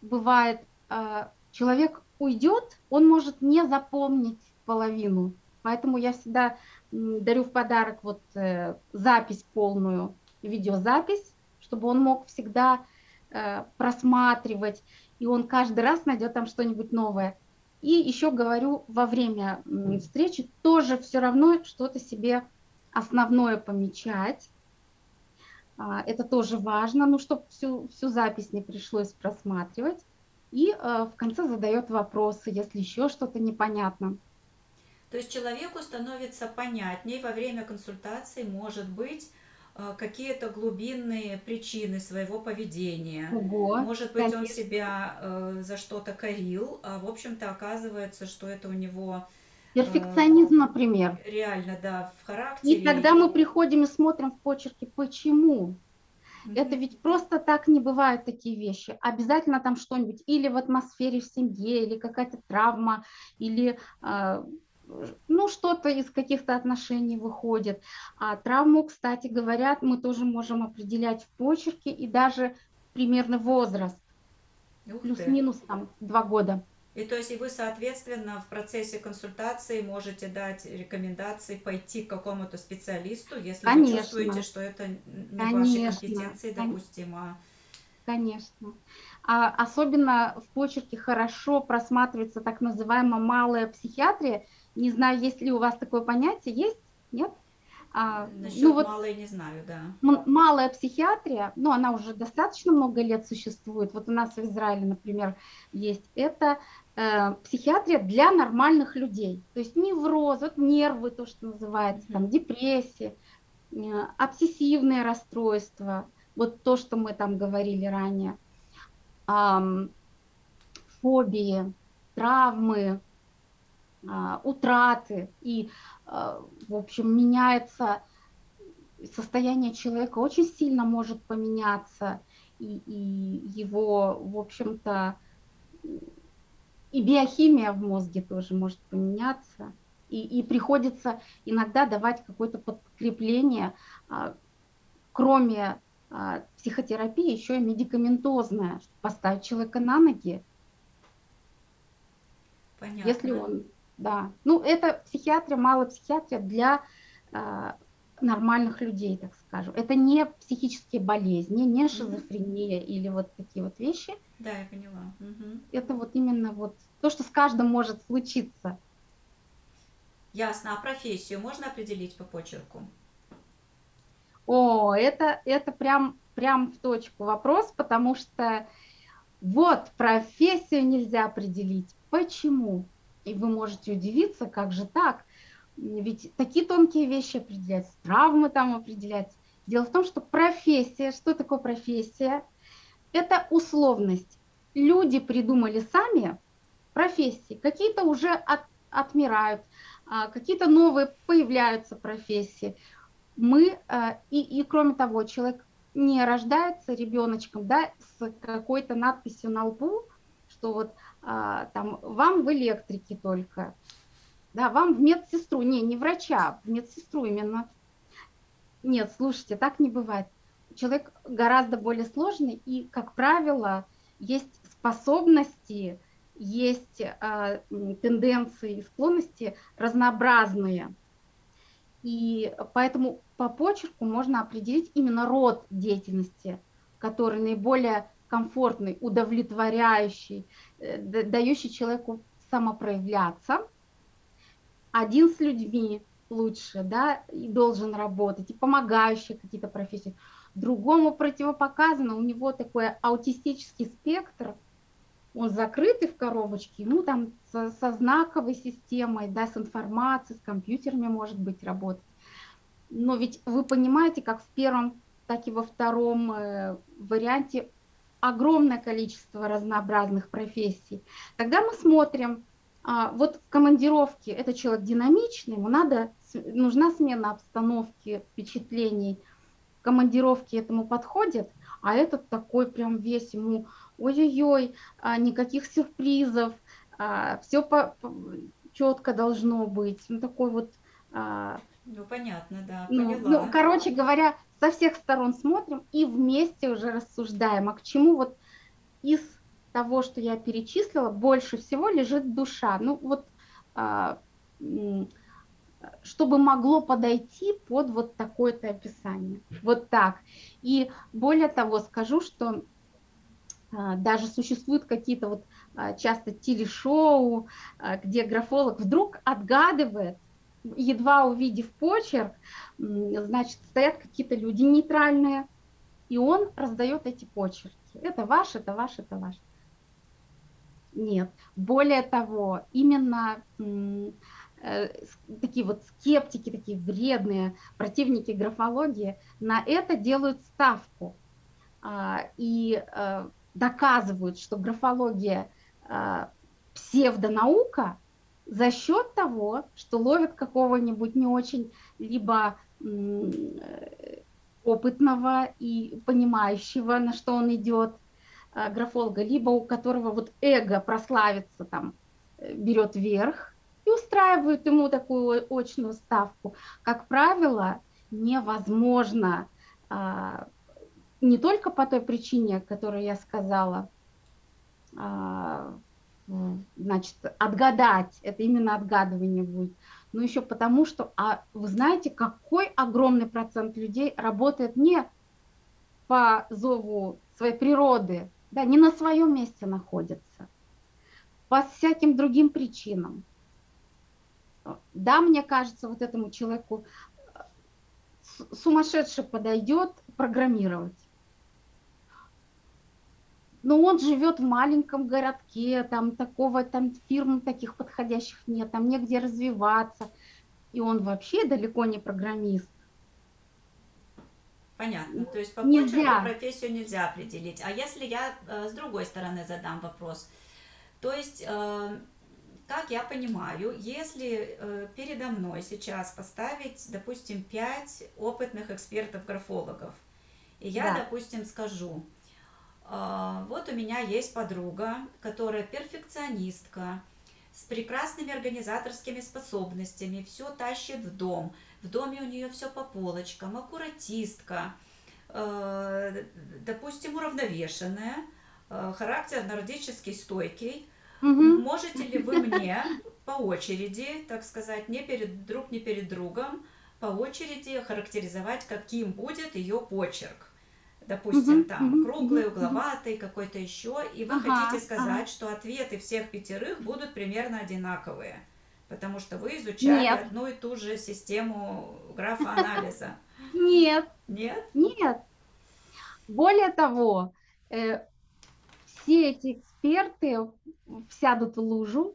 бывает, э, человек уйдет, он может не запомнить половину. Поэтому я всегда дарю в подарок вот э, запись полную, видеозапись, чтобы он мог всегда э, просматривать, и он каждый раз найдет там что-нибудь новое. И еще говорю во время встречи тоже все равно что-то себе основное помечать. А, это тоже важно, ну, чтобы всю, всю запись не пришлось просматривать. И э, в конце задает вопросы, если еще что-то непонятно. То есть человеку становится понятней во время консультации, может быть, какие-то глубинные причины своего поведения. Ого, Может быть, конечно. он себя э, за что-то корил, а в общем-то оказывается, что это у него э, перфекционизм, э, например. Реально, да, в характере. И тогда мы приходим и смотрим в почерке, почему. Mm-hmm. Это ведь просто так не бывают такие вещи. Обязательно там что-нибудь или в атмосфере в семье, или какая-то травма, или э, ну, что-то из каких-то отношений выходит. А травму, кстати, говорят, мы тоже можем определять в почерке и даже примерно возраст. Плюс-минус там два года. И то есть и вы, соответственно, в процессе консультации можете дать рекомендации пойти к какому-то специалисту, если Конечно. вы чувствуете, что это не Конечно. вашей компетенции, допустимо. Конечно. А особенно в почерке хорошо просматривается так называемая малая психиатрия, не знаю, есть ли у вас такое понятие, есть? Нет? А, Насчет ну, вот малой не знаю, да. Малая психиатрия, ну, она уже достаточно много лет существует. Вот у нас в Израиле, например, есть это э, психиатрия для нормальных людей. То есть невроз, вот нервы, то, что называется, там, депрессия, э, обсессивные расстройства, вот то, что мы там говорили ранее, э, фобии, травмы, утраты, и, а, в общем, меняется состояние человека, очень сильно может поменяться, и, и его, в общем-то, и биохимия в мозге тоже может поменяться, и, и приходится иногда давать какое-то подкрепление, а, кроме психотерапии, еще и медикаментозное, поставить человека на ноги. Понятно. Если он да. Ну, это психиатрия, малая психиатрия для э, нормальных людей, так скажем. Это не психические болезни, не шизофрения mm-hmm. или вот такие вот вещи. Да, я поняла. Угу. Это вот именно вот то, что с каждым может случиться. Ясно. А профессию можно определить по почерку? О, это, это прям, прям в точку вопрос, потому что вот профессию нельзя определить. Почему? И вы можете удивиться, как же так? Ведь такие тонкие вещи определяются, травмы там определяются. Дело в том, что профессия, что такое профессия? Это условность. Люди придумали сами профессии, какие-то уже от, отмирают, а, какие-то новые появляются профессии. Мы, а, и, и кроме того, человек не рождается ребеночком да, с какой-то надписью на лбу, что вот а, там вам в электрике только, да, вам в медсестру, не, не врача, в медсестру именно. Нет, слушайте, так не бывает. Человек гораздо более сложный, и, как правило, есть способности, есть э, тенденции и склонности разнообразные. И поэтому по почерку можно определить именно род деятельности, который наиболее комфортный, удовлетворяющий, дающий человеку самопроявляться. Один с людьми лучше, да, и должен работать, и помогающие какие-то профессии. Другому противопоказано, у него такой аутистический спектр, он закрытый в коробочке, ну там со, со знаковой системой, да, с информацией, с компьютерами может быть работать. Но ведь вы понимаете, как в первом, так и во втором э, варианте огромное количество разнообразных профессий. Тогда мы смотрим, а, вот в командировке это человек динамичный, ему надо, нужна смена обстановки, впечатлений. В командировке этому подходит, а этот такой прям весь ему, ой-ой-ой, а, никаких сюрпризов, а, все по, по, четко должно быть. Ну, такой вот... Ну, понятно, да, ну, поняла. Ну, короче говоря, со всех сторон смотрим и вместе уже рассуждаем, а к чему вот из того, что я перечислила, больше всего лежит душа. Ну вот, а, чтобы могло подойти под вот такое-то описание. Вот так. И более того, скажу, что а, даже существуют какие-то вот а, часто телешоу, где графолог вдруг отгадывает, едва увидев почерк, значит, стоят какие-то люди нейтральные, и он раздает эти почерки. Это ваш, это ваш, это ваш. Нет. Более того, именно э, такие вот скептики, такие вредные противники графологии на это делают ставку а, и а, доказывают, что графология а, псевдонаука, за счет того, что ловят какого-нибудь не очень либо опытного и понимающего, на что он идет а, графолога, либо у которого вот эго прославится там, э, берет верх и устраивают ему такую очную ставку. Как правило, невозможно а, не только по той причине, которую я сказала, а, значит, отгадать, это именно отгадывание будет, но еще потому, что, а вы знаете, какой огромный процент людей работает не по зову своей природы, да, не на своем месте находится, по всяким другим причинам. Да, мне кажется, вот этому человеку сумасшедший подойдет программировать. Но он живет в маленьком городке, там такого, там фирм таких подходящих нет, там негде развиваться. И он вообще далеко не программист. Понятно. То есть по нельзя. профессию нельзя определить. А если я э, с другой стороны задам вопрос? То есть, э, как я понимаю, если э, передо мной сейчас поставить, допустим, пять опытных экспертов-графологов, и я, да. допустим, скажу, вот у меня есть подруга, которая перфекционистка, с прекрасными организаторскими способностями, все тащит в дом, в доме у нее все по полочкам, аккуратистка, э, допустим, уравновешенная, э, характер нордический, стойкий. Угу. Можете ли вы мне по очереди, так сказать, не перед друг не перед другом, по очереди характеризовать, каким будет ее почерк? Допустим, там круглый, угловатый, какой-то еще, и вы ага, хотите сказать, ага. что ответы всех пятерых будут примерно одинаковые потому что вы изучали Нет. одну и ту же систему графоанализа. Нет. Нет? Нет. Более того, э, все эти эксперты сядут в лужу,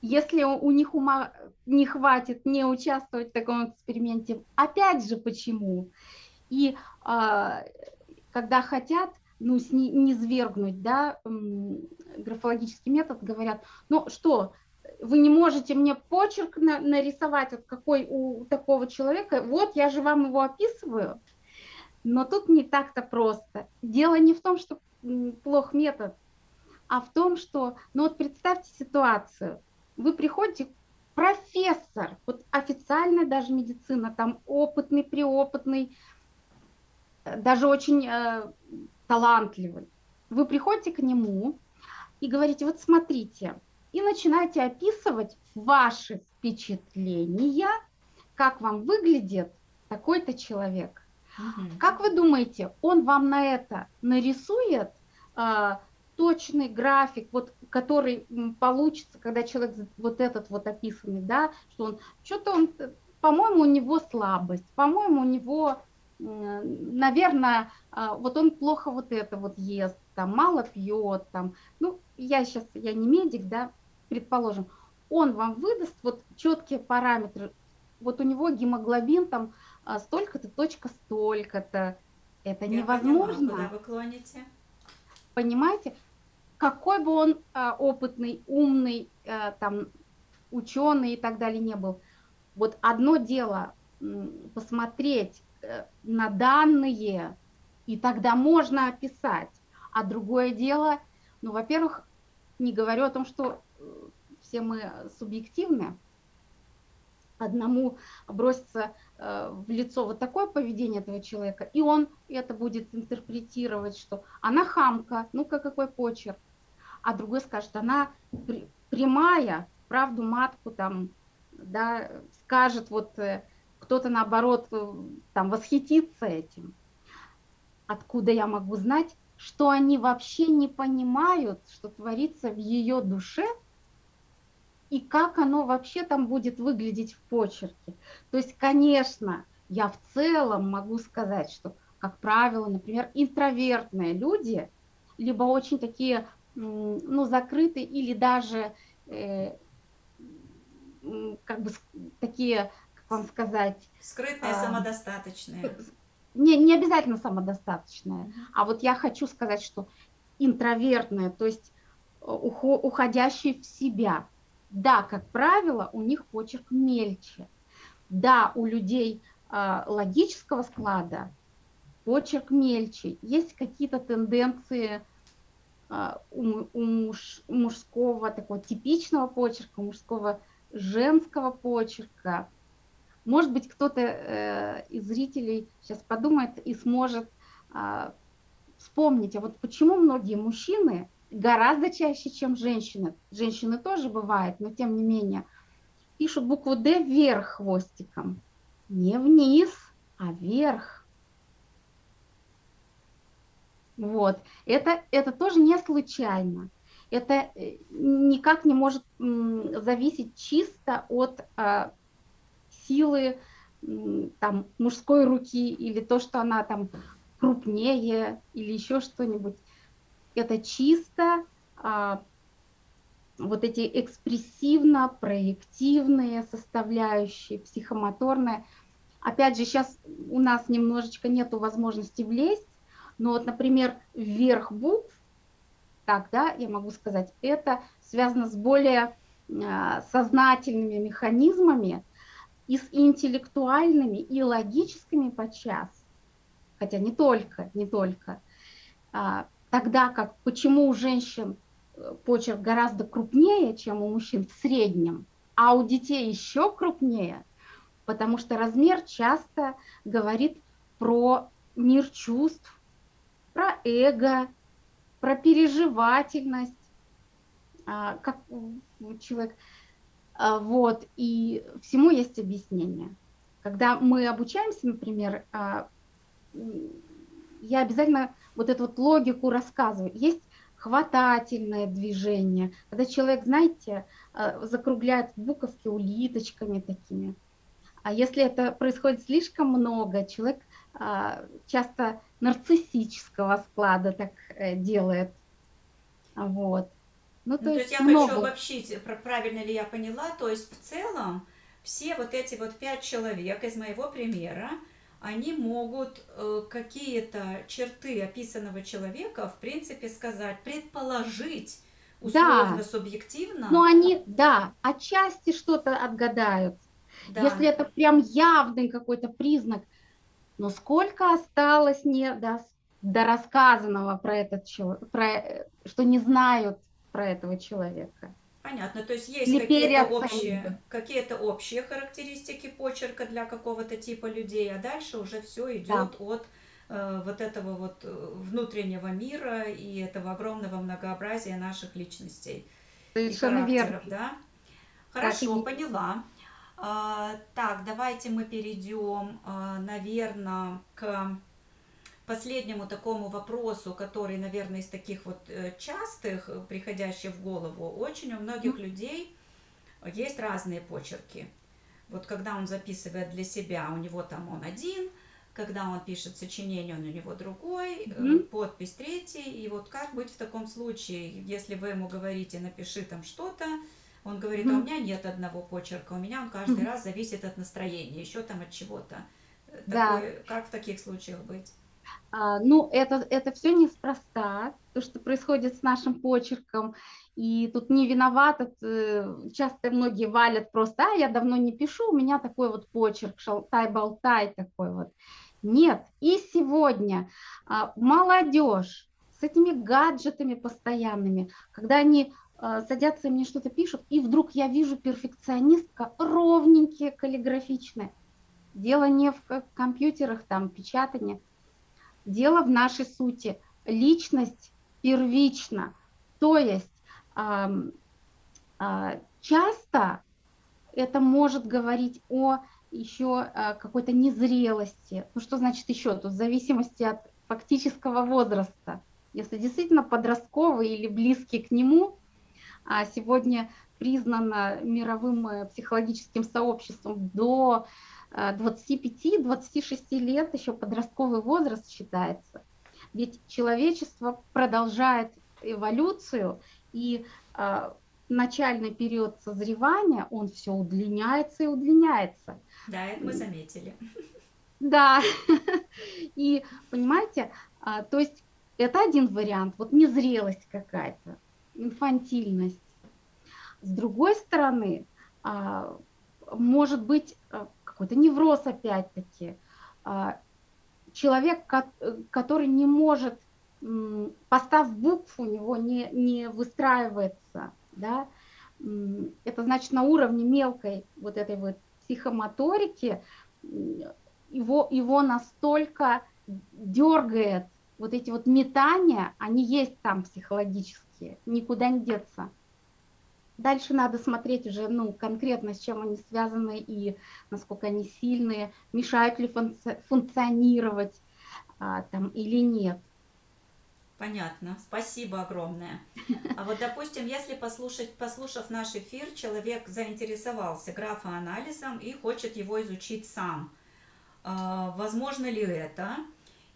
если у них ума не хватит не участвовать в таком эксперименте. Опять же, почему? И э, когда хотят, ну, не свергнуть, да, графологический метод, говорят, ну что, вы не можете мне почерк на, нарисовать, вот какой у такого человека, вот я же вам его описываю, но тут не так-то просто. Дело не в том, что плох метод, а в том, что, ну вот представьте ситуацию, вы приходите, профессор, вот официальная даже медицина, там опытный, преопытный, э, даже очень э, талантливый. Вы приходите к нему и говорите, вот смотрите, и начинаете описывать ваши впечатления, как вам выглядит такой-то человек. Угу. Как вы думаете, он вам на это нарисует э, точный график, вот, который получится, когда человек вот этот вот описанный, да, что он, что-то он, по-моему, у него слабость, по-моему, у него, э, наверное, э, вот он плохо вот это вот ест, там, мало пьет, там, ну, я сейчас, я не медик, да, предположим, он вам выдаст вот четкие параметры. Вот у него гемоглобин там а, столько-то, точка столько-то. Это Я невозможно. Поняла, куда вы клоните. Понимаете? Какой бы он а, опытный, умный, а, там, ученый и так далее не был. Вот одно дело посмотреть э, на данные, и тогда можно описать. А другое дело, ну, во-первых, не говорю о том, что все мы субъективны, одному бросится э, в лицо вот такое поведение этого человека, и он это будет интерпретировать, что она хамка, ну-ка какой почерк, а другой скажет, она прямая, правду матку там, да, скажет, вот э, кто-то наоборот э, там восхитится этим. Откуда я могу знать, что они вообще не понимают, что творится в ее душе – и как оно вообще там будет выглядеть в почерке. То есть, конечно, я в целом могу сказать, что, как правило, например, интровертные люди, либо очень такие, ну, закрытые, или даже э, как бы такие, вам сказать... Скрытные, а, самодостаточные. Не, не обязательно самодостаточные. А вот я хочу сказать, что интровертные, то есть э, уходящие в себя, да, как правило, у них почерк мельче. Да, у людей э, логического склада почерк мельче. Есть какие-то тенденции э, у, у, муж, мужского такого типичного почерка, у мужского женского почерка. Может быть, кто-то э, из зрителей сейчас подумает и сможет э, вспомнить, а вот почему многие мужчины гораздо чаще, чем женщины. Женщины тоже бывает, но тем не менее. Пишут букву «Д» вверх хвостиком. Не вниз, а вверх. Вот. Это, это тоже не случайно. Это э, никак не может зависеть чисто от а, силы там мужской руки или то, что она там крупнее или еще что-нибудь. Это чисто а, вот эти экспрессивно-проективные составляющие, психомоторные. Опять же, сейчас у нас немножечко нету возможности влезть, но вот, например, вверх букв, так, да, я могу сказать, это связано с более а, сознательными механизмами и с интеллектуальными и логическими подчас, хотя не только, не только, а, тогда как почему у женщин э, почерк гораздо крупнее, чем у мужчин в среднем, а у детей еще крупнее, потому что размер часто говорит про мир чувств, про эго, про переживательность, а, как человек, вот, и всему есть объяснение. Когда мы обучаемся, например, а, я обязательно вот эту вот логику рассказываю. Есть хватательное движение, когда человек, знаете, закругляет буковки улиточками такими. А если это происходит слишком много, человек часто нарциссического склада так э, делает. Вот. Ну, то, ну, есть, то есть я много... хочу обобщить, правильно ли я поняла, то есть в целом все вот эти вот пять человек из моего примера, они могут э, какие-то черты описанного человека, в принципе, сказать, предположить, условно, да. субъективно. Ну, они, да, отчасти что-то отгадают. Да. Если это прям явный какой-то признак, но сколько осталось не до, до рассказанного про этот человек, про, что не знают про этого человека. Понятно, то есть есть какие-то общие, какие-то общие характеристики почерка для какого-то типа людей, а дальше уже все идет да. от э, вот этого вот э, внутреннего мира и этого огромного многообразия наших личностей Совершенно и верно. да? Хорошо, так, поняла. А, так, давайте мы перейдем, а, наверное, к последнему такому вопросу, который, наверное, из таких вот э, частых, э, приходящих в голову, очень у многих людей есть разные почерки. Вот когда он записывает для себя, у него там он один, когда он пишет сочинение, он у него другой, mm-hmm. подпись третий. И вот как быть в таком случае, если вы ему говорите, напиши там что-то, он говорит, а у меня нет одного почерка, у меня он каждый раз зависит от настроения, еще там от чего-то. Да. Такое, как в таких случаях быть? А, ну, это, это все неспроста, то, что происходит с нашим почерком. И тут не виноват, часто многие валят просто, а, я давно не пишу, у меня такой вот почерк, шалтай-болтай такой вот. Нет, и сегодня а, молодежь с этими гаджетами постоянными, когда они а, садятся и мне что-то пишут, и вдруг я вижу перфекционистка, ровненькие, каллиграфичные. Дело не в компьютерах, там, печатание. Дело в нашей сути. Личность первична. То есть а, часто это может говорить о еще а, какой-то незрелости. Ну что значит еще? Тут в зависимости от фактического возраста. Если действительно подростковый или близкий к нему, а сегодня признана мировым э, психологическим сообществом до 25-26 э, лет, еще подростковый возраст считается. Ведь человечество продолжает эволюцию, и э, начальный период созревания, он все удлиняется и удлиняется. Да, это мы заметили. Да, и понимаете, а, то есть это один вариант, вот незрелость какая-то инфантильность. С другой стороны, а, может быть какой-то невроз опять-таки. А, человек, который не может, постав букв у него не, не выстраивается, да, это значит на уровне мелкой вот этой вот психомоторики его, его настолько дергает вот эти вот метания, они есть там психологически практики, никуда не деться. Дальше надо смотреть уже ну, конкретно, с чем они связаны и насколько они сильные, мешают ли функци функционировать а, там, или нет. Понятно. Спасибо огромное. А вот, допустим, если послушать, послушав наш эфир, человек заинтересовался графоанализом и хочет его изучить сам. А, возможно ли это?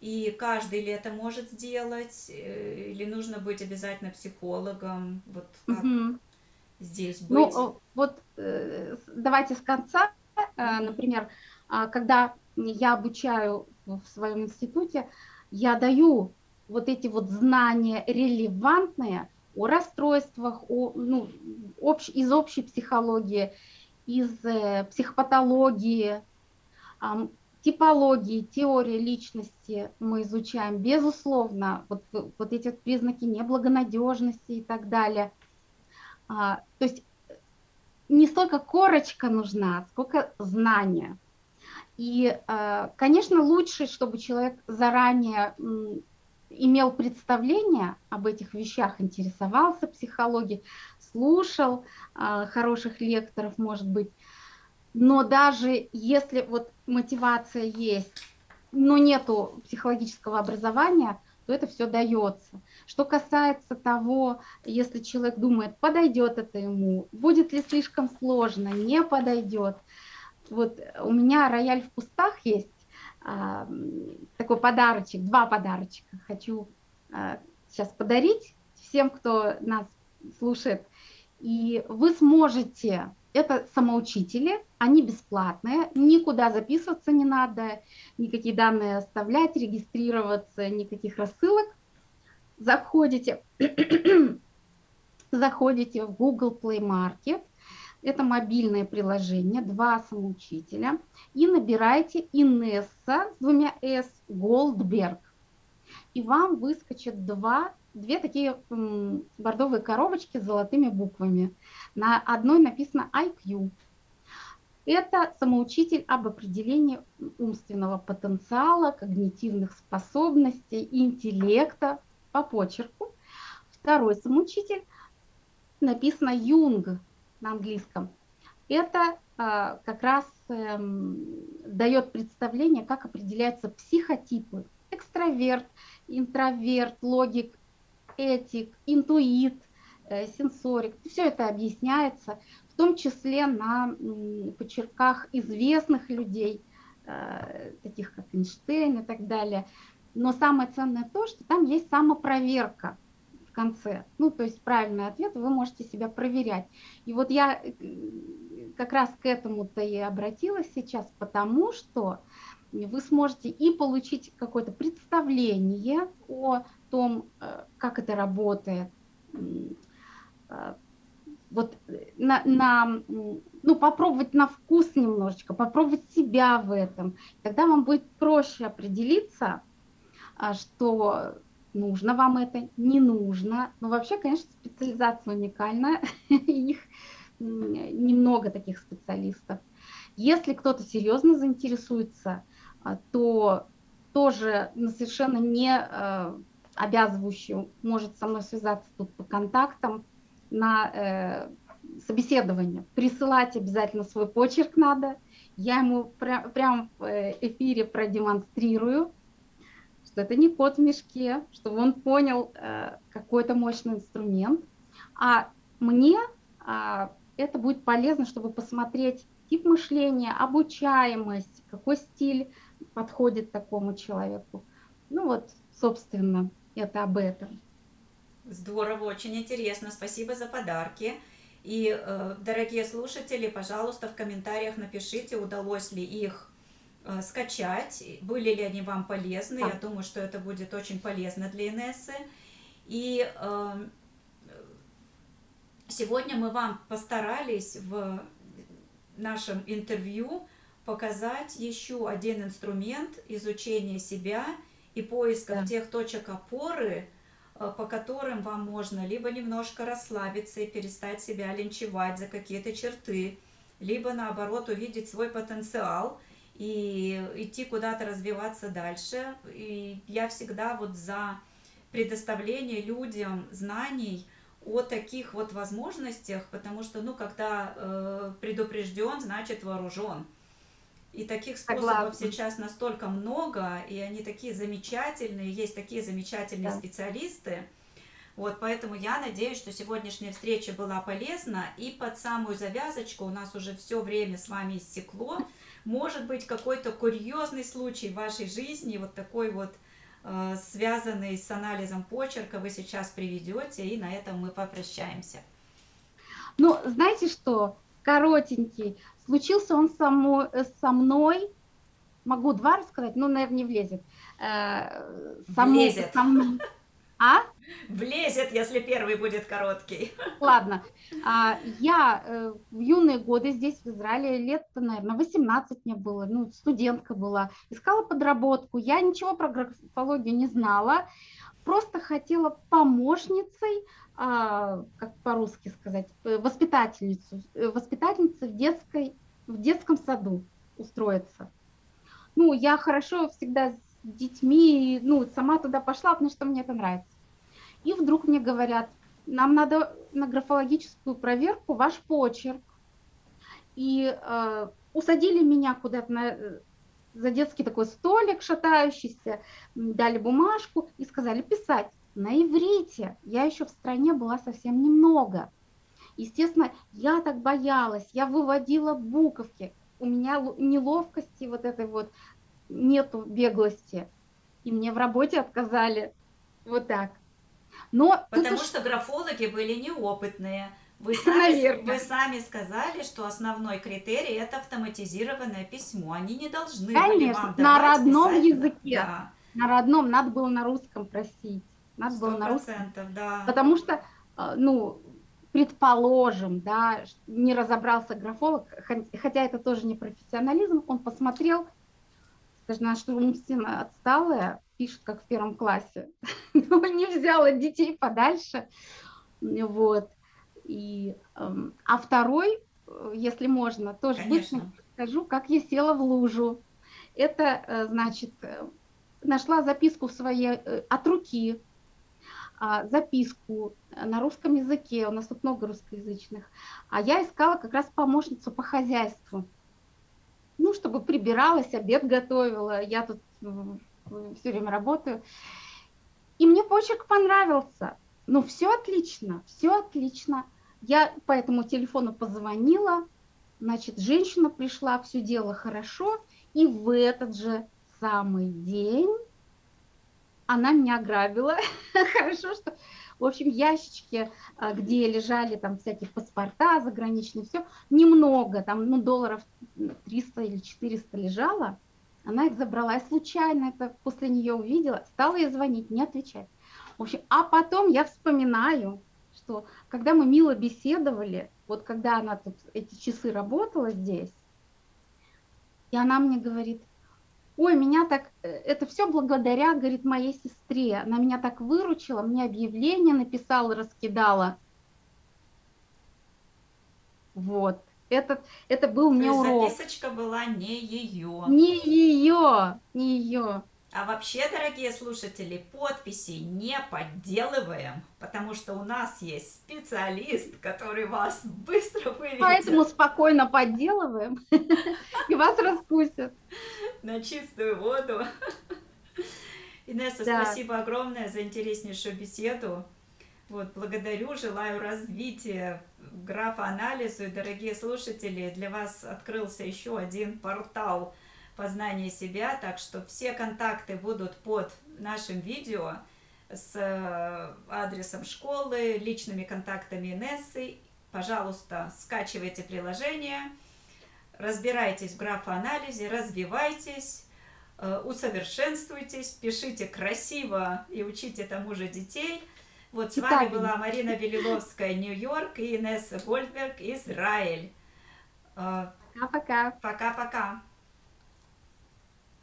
И каждый ли это может сделать? Э, или нужно быть обязательно психологом? Вот как угу. Здесь ну, быть? Ну, вот э, давайте с конца. Угу. Например, а, когда я обучаю в своем институте, я даю вот эти вот знания релевантные о расстройствах, о, ну, общ, из общей психологии, из э, психопатологии, э, типологии, теории личности мы изучаем, безусловно, вот, вот эти вот признаки неблагонадежности и так далее. А, то есть не столько корочка нужна, сколько знания. И, э, конечно, лучше, чтобы человек заранее имел представление об этих вещах, интересовался психологией, слушал э, хороших лекторов, может быть. Но даже если вот мотивация есть, но нету психологического образования, то это все дается. Что касается того, если человек думает, подойдет это ему, будет ли слишком сложно, не подойдет. Вот у меня рояль в кустах есть, а, такой подарочек, два подарочка хочу а, сейчас подарить всем, кто нас слушает. И вы сможете, это самоучители, они бесплатные, никуда записываться не надо, никакие данные оставлять, регистрироваться, никаких рассылок. Заходите, заходите в Google Play Market, это мобильное приложение, два самоучителя, и набирайте Инесса с двумя S Goldberg. И вам выскочат два, две такие м, бордовые коробочки с золотыми буквами. На одной написано IQ. Это самоучитель об определении умственного потенциала, когнитивных способностей, интеллекта по почерку. Второй самоучитель написано Юнг на английском, это а, как раз эм, дает представление, как определяются психотипы. Экстраверт, интроверт, логик, этик, интуит, э, сенсорик. Все это объясняется, в том числе на почерках известных людей, э, таких как Эйнштейн и так далее. Но самое ценное то, что там есть самопроверка – в конце. Ну, то есть правильный ответ, вы можете себя проверять. И вот я э, как раз к этому-то и обратилась сейчас, потому что вы сможете и получить какое-то представление о том, э, как это работает, э, вот на, на, ну, попробовать на вкус немножечко, попробовать себя в этом. Тогда вам будет проще определиться, что нужно вам это, не нужно. Но вообще, конечно, специализация уникальная, их немного таких специалистов. Если кто-то серьезно заинтересуется, а, то тоже на совершенно не э, обязывающую может со мной связаться тут по контактам на э, собеседование. Присылать обязательно свой почерк надо. Я ему пря- прямо в э, эфире продемонстрирую, что это не кот в мешке, чтобы он понял э, какой-то мощный инструмент. А мне а, это будет полезно, чтобы посмотреть тип мышления, обучаемость, какой стиль подходит такому человеку. Ну вот, собственно, это об этом. Здорово, очень интересно. Спасибо за подарки. И, э, дорогие слушатели, пожалуйста, в комментариях напишите, удалось ли их Э, скачать, были ли они вам полезны. Я думаю, что это будет очень полезно для Инессы. И э, сегодня мы вам постарались в нашем интервью показать еще один инструмент изучения себя и поиска да. тех точек опоры, э, по которым вам можно либо немножко расслабиться и перестать себя линчевать за какие-то черты, либо наоборот увидеть свой потенциал – и идти куда-то развиваться дальше. И я всегда вот за предоставление людям знаний о таких вот возможностях, потому что, ну, когда э, предупрежден, значит вооружен. И таких способов Согласна. сейчас настолько много, и они такие замечательные, есть такие замечательные да. специалисты. Вот, поэтому я надеюсь, что сегодняшняя встреча была полезна, и под самую завязочку у нас уже все время с вами истекло. Может быть, какой-то курьезный случай в вашей жизни, вот такой вот э, связанный с анализом почерка, вы сейчас приведете, и на этом мы попрощаемся. Ну, знаете что, коротенький, случился он само, э, со мной, могу два рассказать, но, наверное, не влезет. Э, само, влезет. Со мной. А? Влезет, если первый будет короткий. Ладно. А, я э, в юные годы здесь, в Израиле, лет, наверное, 18 мне было, ну, студентка была, искала подработку. Я ничего про графологию не знала, просто хотела помощницей, а, как по-русски сказать, э, воспитательницу, э, воспитательница в, детской, в детском саду устроиться. Ну, я хорошо всегда детьми, ну, сама туда пошла, потому что мне это нравится. И вдруг мне говорят, нам надо на графологическую проверку ваш почерк. И э, усадили меня куда-то на, за детский такой столик шатающийся, дали бумажку и сказали писать на иврите. Я еще в стране была совсем немного. Естественно, я так боялась, я выводила буковки. У меня неловкости вот этой вот нету беглости. И мне в работе отказали. Вот так. Но Потому ты... что графологи были неопытные. Вы сами, вы сами сказали, что основной критерий это автоматизированное письмо. Они не должны Конечно, были вам на родном писать. языке. Да. На родном, надо было на русском просить. Надо было на русском. Да. Потому что, э, ну, предположим, да, не разобрался графолог, хотя это тоже не профессионализм, он посмотрел, даже наша умственно отсталая, пишет, как в первом классе, но не взяла детей подальше, вот. И, эм, а второй, э, если можно, тоже быстро скажу, как я села в лужу. Это, э, значит, нашла записку в своей, от руки, а, записку на русском языке, у нас тут много русскоязычных, а я искала как раз помощницу по хозяйству. Ну, чтобы прибиралась, обед готовила, я тут все время работаю. И мне почерк понравился. Ну, все отлично, все отлично. Я по этому телефону позвонила, значит, женщина пришла, все дело хорошо, и в этот же самый день она меня ограбила. Хорошо, что, в общем, ящички, а, где лежали там всякие паспорта заграничные, все, немного, там, ну, долларов 300 или 400 лежало, она их забрала. Я случайно это после нее увидела, стала ей звонить, не отвечать. В общем, а потом я вспоминаю, что когда мы мило беседовали, вот когда она тут эти часы работала здесь, и она мне говорит, ой, меня так, э, это все благодаря, говорит, моей сестре, она меня так выручила, мне объявление написала, раскидала. Вот, это, это был мне урок. записочка была не ее. Не ее, не ее. А вообще, дорогие слушатели, подписи не подделываем, потому что у нас есть специалист, который вас быстро выведет. Поэтому спокойно подделываем, и вас распустят. На чистую воду. Инесса, спасибо огромное за интереснейшую беседу. Вот, благодарю, желаю развития графоанализу. И, дорогие слушатели, для вас открылся еще один портал – познания себя, так что все контакты будут под нашим видео с э, адресом школы, личными контактами Инессы. Пожалуйста, скачивайте приложение, разбирайтесь в графоанализе, развивайтесь, э, усовершенствуйтесь, пишите красиво и учите тому же детей. Вот с вами была Марина Велиловская, Нью-Йорк, и Инесса Гольдберг, Израиль. Э, Пока-пока. Пока-пока.